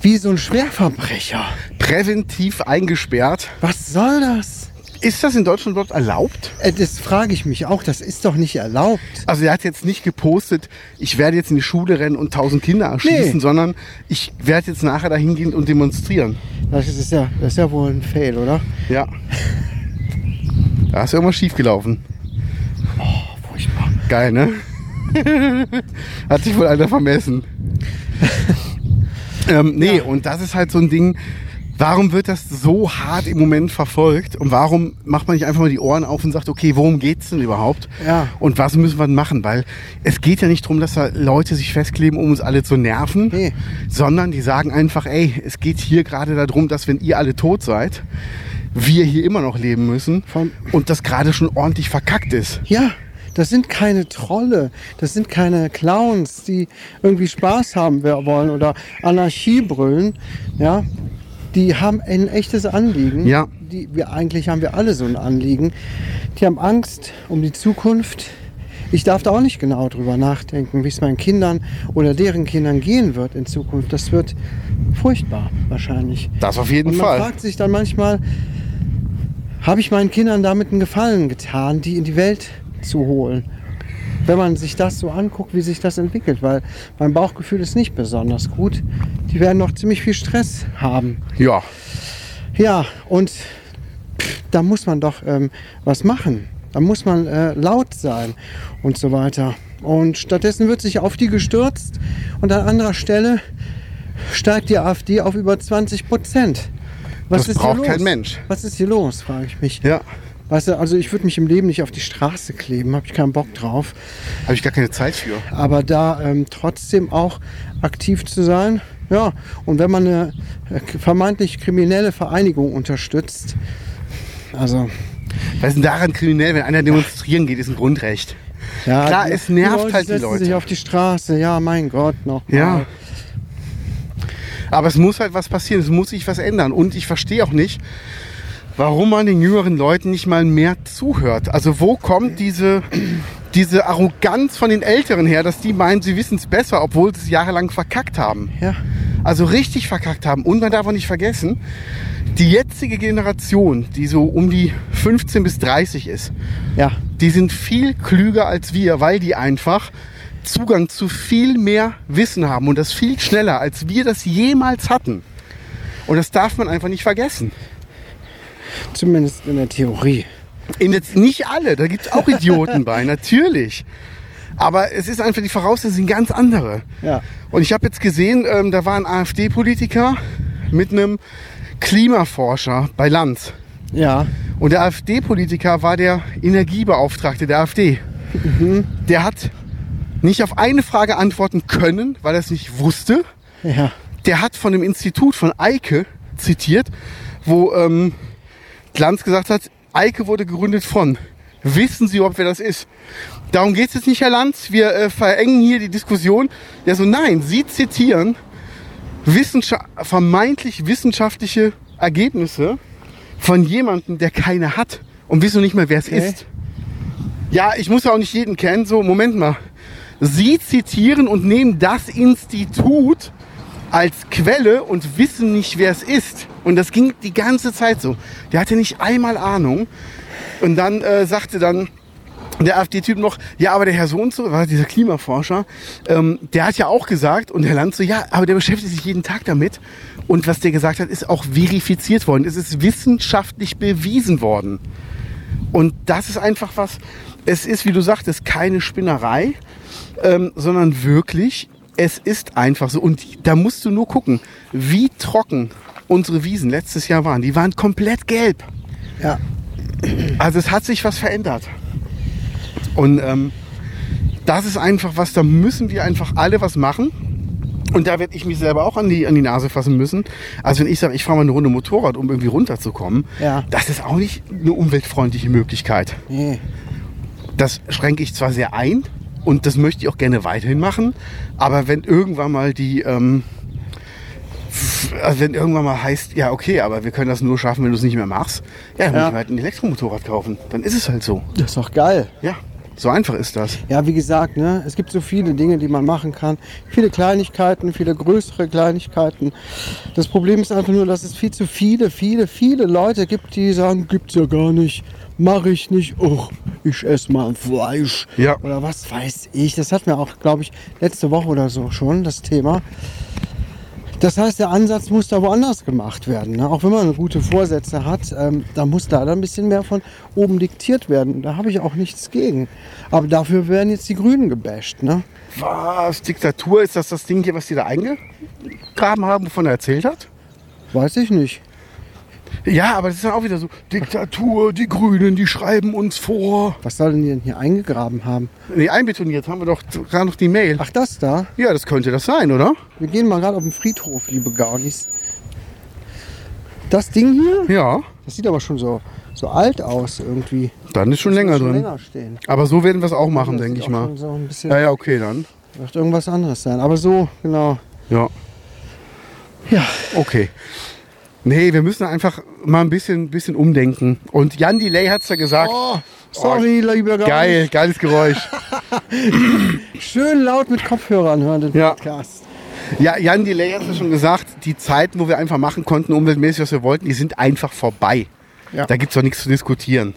Wie so ein Schwerverbrecher. Präventiv eingesperrt. Was soll das? Ist das in Deutschland überhaupt erlaubt? Äh, Das frage ich mich auch. Das ist doch nicht erlaubt. Also er hat jetzt nicht gepostet, ich werde jetzt in die Schule rennen und tausend Kinder erschießen, Nee. sondern ich werde jetzt nachher dahin gehen und demonstrieren. Das ist ja, das ist ja wohl ein Fail, oder? Ja. Da ist irgendwas schiefgelaufen. Furchtbar. Geil, ne? Hat sich wohl einer vermessen. ähm, nee, und das ist halt so ein Ding, Warum wird das so hart im Moment verfolgt? Und warum macht man nicht einfach mal die Ohren auf und sagt, okay, worum geht's denn überhaupt? Ja. Und was müssen wir denn machen? Weil es geht ja nicht darum, dass da Leute sich festkleben, um uns alle zu nerven, Nee. sondern die sagen einfach, ey, es geht hier gerade darum, dass wenn ihr alle tot seid, wir hier immer noch leben müssen Vom- und das gerade schon ordentlich verkackt ist. Ja, das sind keine Trolle, das sind keine Clowns, die irgendwie Spaß haben wollen oder Anarchie brüllen. Ja, die haben ein echtes Anliegen. Ja. Die, wir, eigentlich haben wir alle so ein Anliegen. Die haben Angst um die Zukunft. Ich darf da auch nicht genau drüber nachdenken, wie es meinen Kindern oder deren Kindern gehen wird in Zukunft. Das wird furchtbar wahrscheinlich. Das auf jeden Und man Fall. fragt sich dann manchmal, habe ich meinen Kindern damit einen Gefallen getan, die in die Welt zu holen? Wenn man sich das so anguckt, wie sich das entwickelt, weil mein Bauchgefühl ist nicht besonders gut. Die werden noch ziemlich viel Stress haben. Ja, Ja, und pff, da muss man doch ähm, was machen. Da muss man äh, laut sein und so weiter. Und stattdessen wird sich auf die gestürzt und an anderer Stelle steigt die AfD auf über 20 Prozent. Was Das ist hier braucht los? kein Mensch. Was ist hier los, frage ich mich. ja. Weißt du, also ich würde mich im Leben nicht auf die Straße kleben, habe ich keinen Bock drauf. Habe ich gar keine Zeit für. Aber da ähm, trotzdem auch aktiv zu sein, ja. Und wenn man eine äh, vermeintlich kriminelle Vereinigung unterstützt, also Was ist denn daran kriminell, wenn einer demonstrieren geht, ist ein Grundrecht. ja, Klar, die- es nervt die Leute halt die setzen Leute. sich auf die Straße, ja, mein Gott, noch. Ja. Aber es muss halt was passieren, es muss sich was ändern. Und ich verstehe auch nicht, warum man den jüngeren Leuten nicht mal mehr zuhört. Also wo kommt diese, diese Arroganz von den Älteren her, dass die meinen, sie wissen es besser, obwohl sie es jahrelang verkackt haben. Ja, Also richtig verkackt haben. Und man darf auch nicht vergessen, die jetzige Generation, die so um die 15 bis 30 ist, ja, die sind viel klüger als wir, weil die einfach Zugang zu viel mehr Wissen haben und das viel schneller, als wir das jemals hatten. Und das darf man einfach nicht vergessen. Zumindest in der Theorie. In jetzt nicht alle, da gibt es auch Idioten bei, natürlich. Aber es ist einfach, die Voraussetzungen sind ganz andere. Ja, Und ich habe jetzt gesehen, ähm, da war ein AfD-Politiker mit einem Klimaforscher bei Lanz. ja, Und der AfD-Politiker war der Energiebeauftragte der AfD. Der hat nicht auf eine Frage antworten können, weil er es nicht wusste. ja, Der hat von dem Institut von Eike zitiert, wo ähm, Glanz gesagt hat, Eike wurde gegründet von. Wissen Sie, ob wer das ist? Darum geht es jetzt nicht, Herr Lanz. Wir äh, verengen hier die Diskussion. Ja, so nein, Sie zitieren Wissenscha vermeintlich wissenschaftliche Ergebnisse von jemandem, der keine hat und wissen nicht mehr, wer es Okay. ist. Ja, ich muss ja auch nicht jeden kennen. So, Moment mal. Sie zitieren und nehmen das Institut als Quelle und wissen nicht, wer es ist. Und das ging die ganze Zeit so. Der hatte nicht einmal Ahnung. Und dann äh, sagte dann der AfD-Typ noch, ja, aber der Herr so und so, war dieser Klimaforscher, ähm, der hat ja auch gesagt, und Herr Land so, ja, aber der beschäftigt sich jeden Tag damit. Und was der gesagt hat, ist auch verifiziert worden. Es ist wissenschaftlich bewiesen worden. Und das ist einfach was, es ist, wie du sagtest, keine Spinnerei, ähm, sondern wirklich, es ist einfach so. Und da musst du nur gucken, wie trocken unsere Wiesen letztes Jahr waren. Die waren komplett gelb. ja. Also es hat sich was verändert. Und ähm, das ist einfach was, da müssen wir einfach alle was machen. Und da werde ich mich selber auch an die, an die Nase fassen müssen. Also wenn ich sage, ich fahre mal eine Runde Motorrad, um irgendwie runterzukommen, Ja. das ist auch nicht eine umweltfreundliche Möglichkeit. Nee. Das schränke ich zwar sehr ein und das möchte ich auch gerne weiterhin machen, aber wenn irgendwann mal die, ähm, also wenn irgendwann mal heißt, ja okay, aber wir können das nur schaffen, wenn du es nicht mehr machst, ja, dann muss Ja. ich mir halt ein Elektromotorrad kaufen. Dann ist es halt so. Das ist doch geil. Ja, so einfach ist das. Ja, wie gesagt, ne, es gibt so viele Dinge, die man machen kann. Viele Kleinigkeiten, viele größere Kleinigkeiten. Das Problem ist einfach nur, dass es viel zu viele, viele, viele Leute gibt, die sagen, gibt's ja gar nicht, mache ich nicht, oh, ich esse mal Fleisch. Ja. Oder was weiß ich. Das hatten wir auch, glaube ich, letzte Woche oder so schon, das Thema. Das heißt, der Ansatz muss da woanders gemacht werden. Ne? Auch wenn man gute Vorsätze hat, ähm, da muss leider ein bisschen mehr von oben diktiert werden. Da habe ich auch nichts gegen. Aber dafür werden jetzt die Grünen gebasht. Ne? Was? Diktatur? Ist das das Ding hier, was die da eingegraben haben, wovon er erzählt hat? Weiß ich nicht. Ja, aber das ist dann auch wieder so, Diktatur, die Grünen, die schreiben uns vor. Was soll denn die denn hier eingegraben haben? Nee, einbetoniert haben wir doch gerade noch die Mail. Ach, das da? Ja, das könnte das sein, oder? Wir gehen mal gerade auf den Friedhof, liebe Gaunis. Das Ding hier, Ja, das sieht aber schon so, so alt aus irgendwie. dann ist schon Das länger schon drin. länger stehen. Aber so werden wir es auch machen, denke ich mal. So Ja, ja, okay, dann. Wird irgendwas anderes sein. Aber so, genau. Ja, Ja, okay. Nee, wir müssen einfach mal ein bisschen, bisschen umdenken. Und Jan Delay hat es ja gesagt. Oh, sorry, lieber Gaunis. Geil, geiles Geräusch. Schön laut mit Kopfhörern hören den Ja. Podcast. Ja, Jan Delay hat es ja schon gesagt, die Zeiten, wo wir einfach machen konnten, umweltmäßig, was wir wollten, die sind einfach vorbei. Ja. Da gibt es doch nichts zu diskutieren.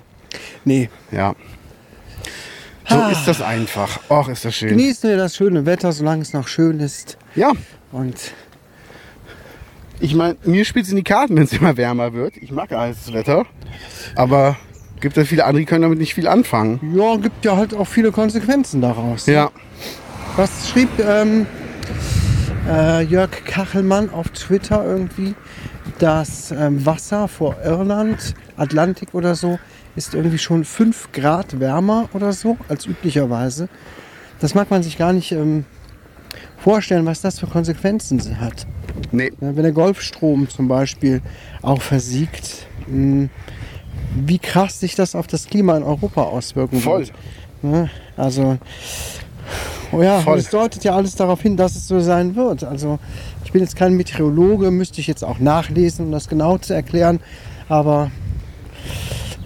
Nee, Ja. So Ah. ist das einfach. Och, ist das schön. genießen wir das schöne Wetter, solange es noch schön ist. Ja, Und ich meine, mir spielt es in die Karten, wenn es immer wärmer wird. Ich mag heißes Wetter. Aber gibt es viele andere, die können damit nicht viel anfangen. ja, gibt ja halt auch viele Konsequenzen daraus. Ja. Was schrieb ähm, äh, Jörg Kachelmann auf Twitter irgendwie? Das ähm, Wasser vor Irland, Atlantik oder so, ist irgendwie schon 5 Grad wärmer oder so als üblicherweise. Das mag man sich gar nicht ähm, vorstellen, was das für Konsequenzen hat. Nee. Wenn der Golfstrom zum Beispiel auch versiegt, mh, wie krass sich das auf das Klima in Europa auswirken Voll. wird. Ne? Also, oh ja, Voll. es deutet ja alles darauf hin, dass es so sein wird. Also, ich bin jetzt kein Meteorologe, müsste ich jetzt auch nachlesen, um das genau zu erklären. Aber,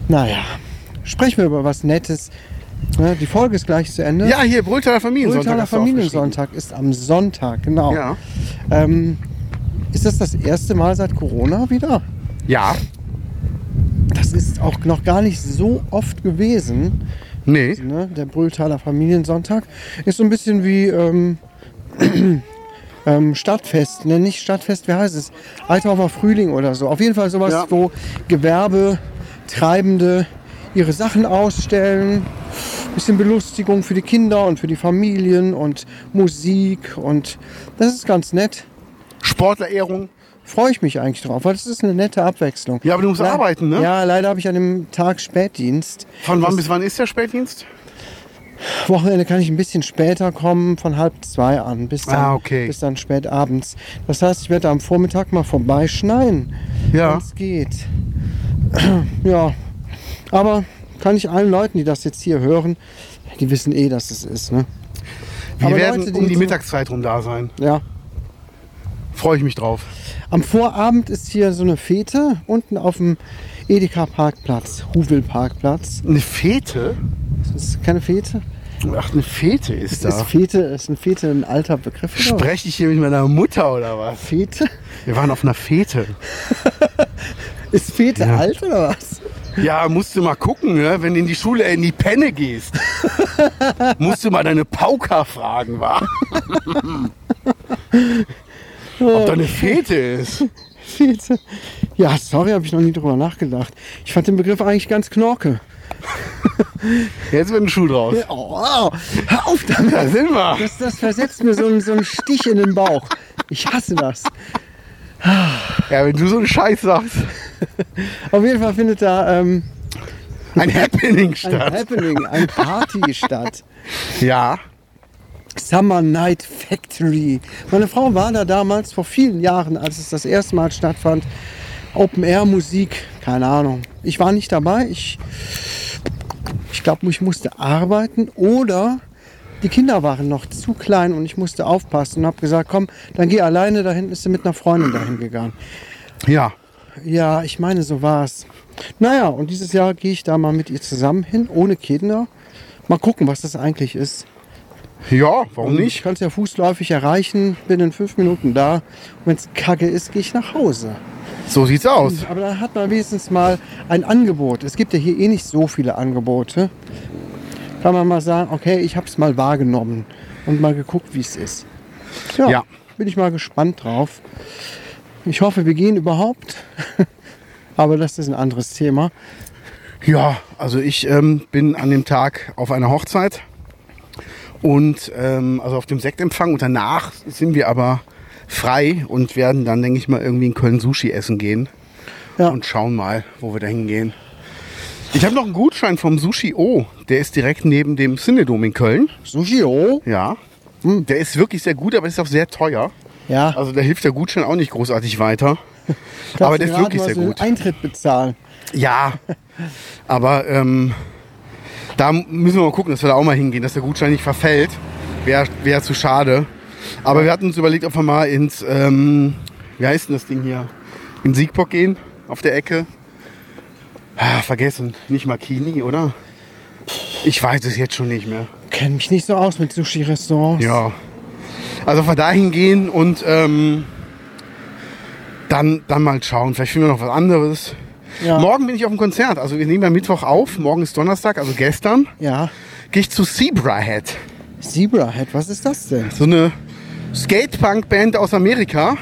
naja, sprechen wir über was Nettes. Ne? Die Folge ist gleich zu Ende. Ja, hier, Brülltaler Familiensonntag. Du Familiensonntag ist am Sonntag, genau. aufgeschrieben. Ähm, ist das das erste Mal seit Corona wieder? Ja. Ja. Das ist auch noch gar nicht so oft gewesen. Nee. Ne? Der Brülltaler Familiensonntag ist so ein bisschen wie ähm, ähm, Stadtfest. Ne? Nicht Stadtfest, wie heißt es? Althofer Frühling oder so. Auf jeden Fall sowas, Ja. wo Gewerbetreibende ihre Sachen ausstellen. Bisschen Belustigung für die Kinder und für die Familien und Musik und das ist ganz nett. Sportlerehrung. freue ich mich eigentlich drauf, weil das ist eine nette Abwechslung. Ja, aber du musst Le- arbeiten, ne? Ja, leider habe ich an dem Tag Spätdienst. Von wann bis wann ist der Spätdienst? Wochenende kann ich ein bisschen später kommen, von halb zwei an, bis dann, Ah, okay. bis dann spät abends. Das heißt, ich werde am Vormittag mal vorbeischneien, Ja. wenn es geht. ja, aber kann ich allen Leuten, die das jetzt hier hören, die wissen eh, dass es ist. Ne? Wir Aber werden Leute, um die Mittagszeit rum da sein. Ja. Freue ich mich drauf. Am Vorabend ist hier so eine Fete unten auf dem Edeka Parkplatz, Huvel Parkplatz. Eine Fete? Das ist keine Fete. Ach, eine Fete ist Ist da. Fete, ist ein Fete ein alter Begriff? Spreche ich hier mit meiner Mutter oder was? Fete? Wir waren auf einer Fete. Ist Fete Ja. alt oder was? Ja, musst du mal gucken, ne? wenn du in die Schule in die Penne gehst. musst du mal deine Pauker fragen, wa? Ob da eine Fete ist. Fete. Ja, sorry, habe ich noch nie drüber nachgedacht. Ich fand den Begriff eigentlich ganz knorke. Jetzt wird ein Schuh draus. Oh, hör auf damit. Da sind wir. Das, das versetzt mir so einen, so einen Stich in den Bauch. Ich hasse das. Ja, wenn du so einen Scheiß sagst. Auf jeden Fall findet da ähm, Ein Happening ein statt. Happening, ein Party statt. Ja. Summer Night Factory. Meine Frau war da damals vor vielen Jahren, als es das erste Mal stattfand. Open Air Musik, keine Ahnung. Ich war nicht dabei. Ich, ich glaube, ich musste arbeiten oder die Kinder waren noch zu klein und ich musste aufpassen und habe gesagt, komm, dann geh alleine. Da hinten ist sie mit einer Freundin dahin gegangen. Ja. Ja, ich meine, so war es. Naja, und dieses Jahr gehe ich da mal mit ihr zusammen hin, ohne Kinder. Mal gucken, was das eigentlich ist. Ja, warum Ich nicht? kann es ja fußläufig erreichen, bin in fünf Minuten da. Und wenn es kacke ist, gehe ich nach Hause. So sieht's aus. Aber dann hat man wenigstens mal ein Angebot. Es gibt ja hier eh nicht so viele Angebote. Kann man mal sagen, okay, ich habe es mal wahrgenommen und mal geguckt, wie es ist. Ja, Ja. bin ich mal gespannt drauf. Ich hoffe, wir gehen überhaupt. Aber das ist ein anderes Thema. Ja, also ich ähm, bin an dem Tag auf einer Hochzeit und ähm, also auf dem Sektempfang und danach sind wir aber frei und werden dann, denke ich mal, irgendwie in Köln Sushi essen gehen Ja. und schauen mal, wo wir da hingehen. Ich habe noch einen Gutschein vom Sushi O. Der ist direkt neben dem Cinedom in Köln. Sushi, oh. Ja. Der ist wirklich sehr gut, aber ist auch sehr teuer. Ja. Also da hilft der Gutschein auch nicht großartig weiter. Aber der ist wirklich sehr so den gut. Eintritt bezahlen. Ja. Aber ähm, da müssen wir mal gucken, dass wir da auch mal hingehen, dass der Gutschein nicht verfällt. Wäre wär zu schade. Aber wir hatten uns überlegt, ob wir mal ins, ähm, wie heißt denn das Ding hier? In Siegburg gehen, auf der Ecke. Ah, vergessen, nicht Makini, oder? Ich weiß es jetzt schon nicht mehr. Kenn mich nicht so aus mit Sushi-Restaurants. Ja. Also wir dahin gehen und ähm, dann, dann mal schauen. Vielleicht finden wir noch was anderes. Ja. Morgen bin ich auf dem Konzert. Also wir nehmen ja Mittwoch auf. Morgen ist Donnerstag, also gestern. Ja. Gehe ich zu Zebrahead. Zebrahead, was ist das denn? So eine Skatepunk-Band aus Amerika.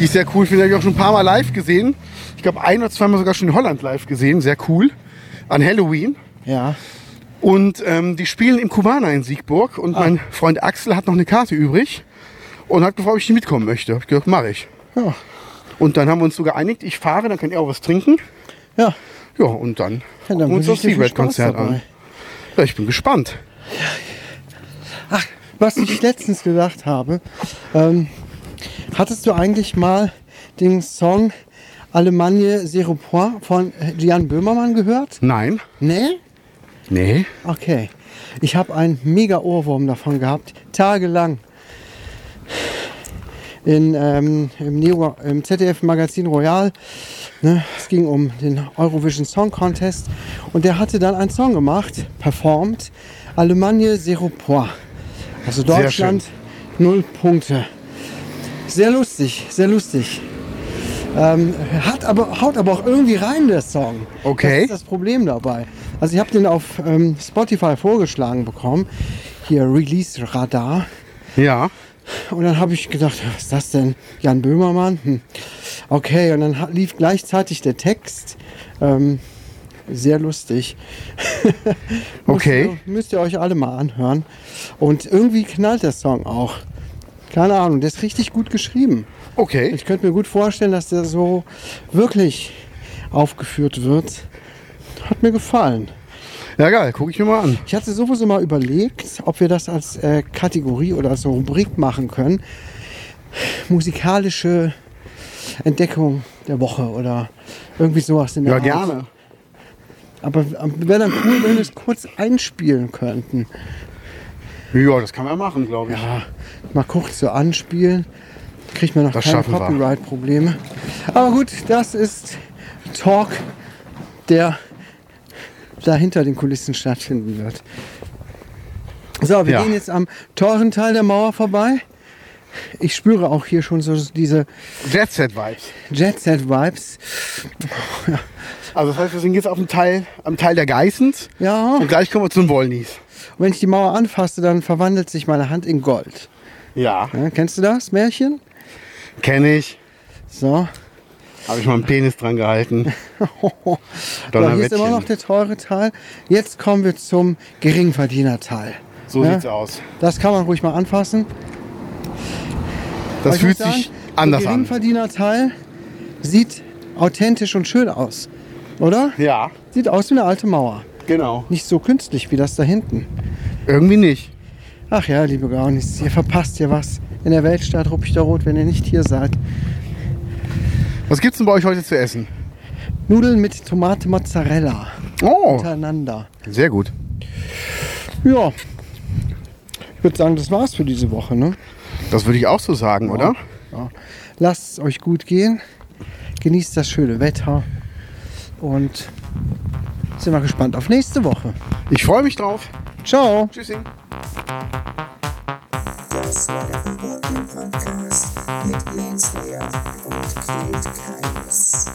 Die ich sehr cool finde. Habe ich auch schon ein paar Mal live gesehen. Ich glaube ein oder zweimal sogar schon in Holland live gesehen. Sehr cool. An Halloween. Ja. Und ähm, die spielen im Kubana in Siegburg. Und mein Freund Axel hat noch eine Karte übrig. Und hat gefragt, ob ich nicht mitkommen möchte. Hab ich gesagt, mache ich. Ja. Und dann haben wir uns so geeinigt, ich fahre, dann kann er auch was trinken. Ja. Ja, und dann Ja, dann uns das Seabird-Konzert dabei. an. Ja, ich bin gespannt. Ach, was ich letztens gedacht habe, ähm, hattest du eigentlich mal den Song Allemagne Zero Point von Jan Böhmermann gehört? Nein? Nee? Nee? Okay. Ich habe einen mega Ohrwurm davon gehabt, tagelang. In, ähm, im, Neo, im ZDF Magazin Royal. Ne, es ging um den Eurovision Song Contest. Und der hatte dann einen Song gemacht, performt. Allemagne Zero Point. Also Deutschland null Punkte. Sehr lustig, sehr lustig. Ähm, hat aber, haut aber auch irgendwie rein, der Song. Okay. Das ist das Problem dabei. Also ich habe den auf ähm, Spotify vorgeschlagen bekommen. Hier Release Radar. Ja. Und dann habe ich gedacht, was ist das denn? Jan Böhmermann? Hm. Okay, und dann lief gleichzeitig der Text. Ähm, sehr lustig. Okay. Müsst ihr, müsst ihr euch alle mal anhören. Und irgendwie knallt der Song auch. Keine Ahnung, der ist richtig gut geschrieben. Okay. Ich könnte mir gut vorstellen, dass der so wirklich aufgeführt wird. Hat mir gefallen. Ja, geil. Gucke ich mir mal an. Ich hatte sowieso mal überlegt, ob wir das als äh, Kategorie oder als Rubrik machen können. Musikalische Entdeckung der Woche oder irgendwie sowas in der Ja, Art. gerne. Aber wäre dann cool, wenn wir es kurz einspielen könnten. Ja, das kann man machen, glaube ich. Ja, mal kurz so anspielen. Kriegt man noch Das keine. Copyright-Probleme. Aber gut, das ist Talk, der da hinter den Kulissen stattfinden wird. So, wir Ja. gehen jetzt am teuren Teil der Mauer vorbei. Ich spüre auch hier schon so diese Jet Set Vibes. Jet-Set-Vibes. Also das heißt, wir sind jetzt auf dem Teil, am Teil der Geissens Ja, und gleich kommen wir zu den Wollnies. Und wenn ich die Mauer anfasse, dann verwandelt sich meine Hand in Gold. Ja, Ja, kennst du das Märchen? kenne ich. So. Habe ich mal einen Penis dran gehalten. So, hier ist immer noch der teure Teil. Jetzt kommen wir zum Geringverdiener-Teil. So Ja? sieht's aus. Das kann man ruhig mal anfassen. Das fühlt sagen, sich anders Der an. Geringverdiener-Teil sieht authentisch und schön aus. Oder? Ja, Sieht aus wie eine alte Mauer. Genau. Nicht so künstlich wie das da hinten. Irgendwie nicht. Ach ja, liebe Gaunis, ihr verpasst hier was. In der Weltstadt Ruppichter Rot, wenn ihr nicht hier seid. Was gibt's denn bei euch heute zu essen? Nudeln mit Tomate Mozzarella Oh, untereinander. sehr gut. Ja. Ich würde sagen, das war's für diese Woche. Ne? Das würde ich auch so sagen, oder? Ja. Lasst es euch gut gehen. Genießt das schöne Wetter. Und sind wir gespannt auf nächste Woche. Ich freue mich drauf. Ciao. Tschüssi. Das war der Boardgame Podcast mit Jens Lea und Knut Keines.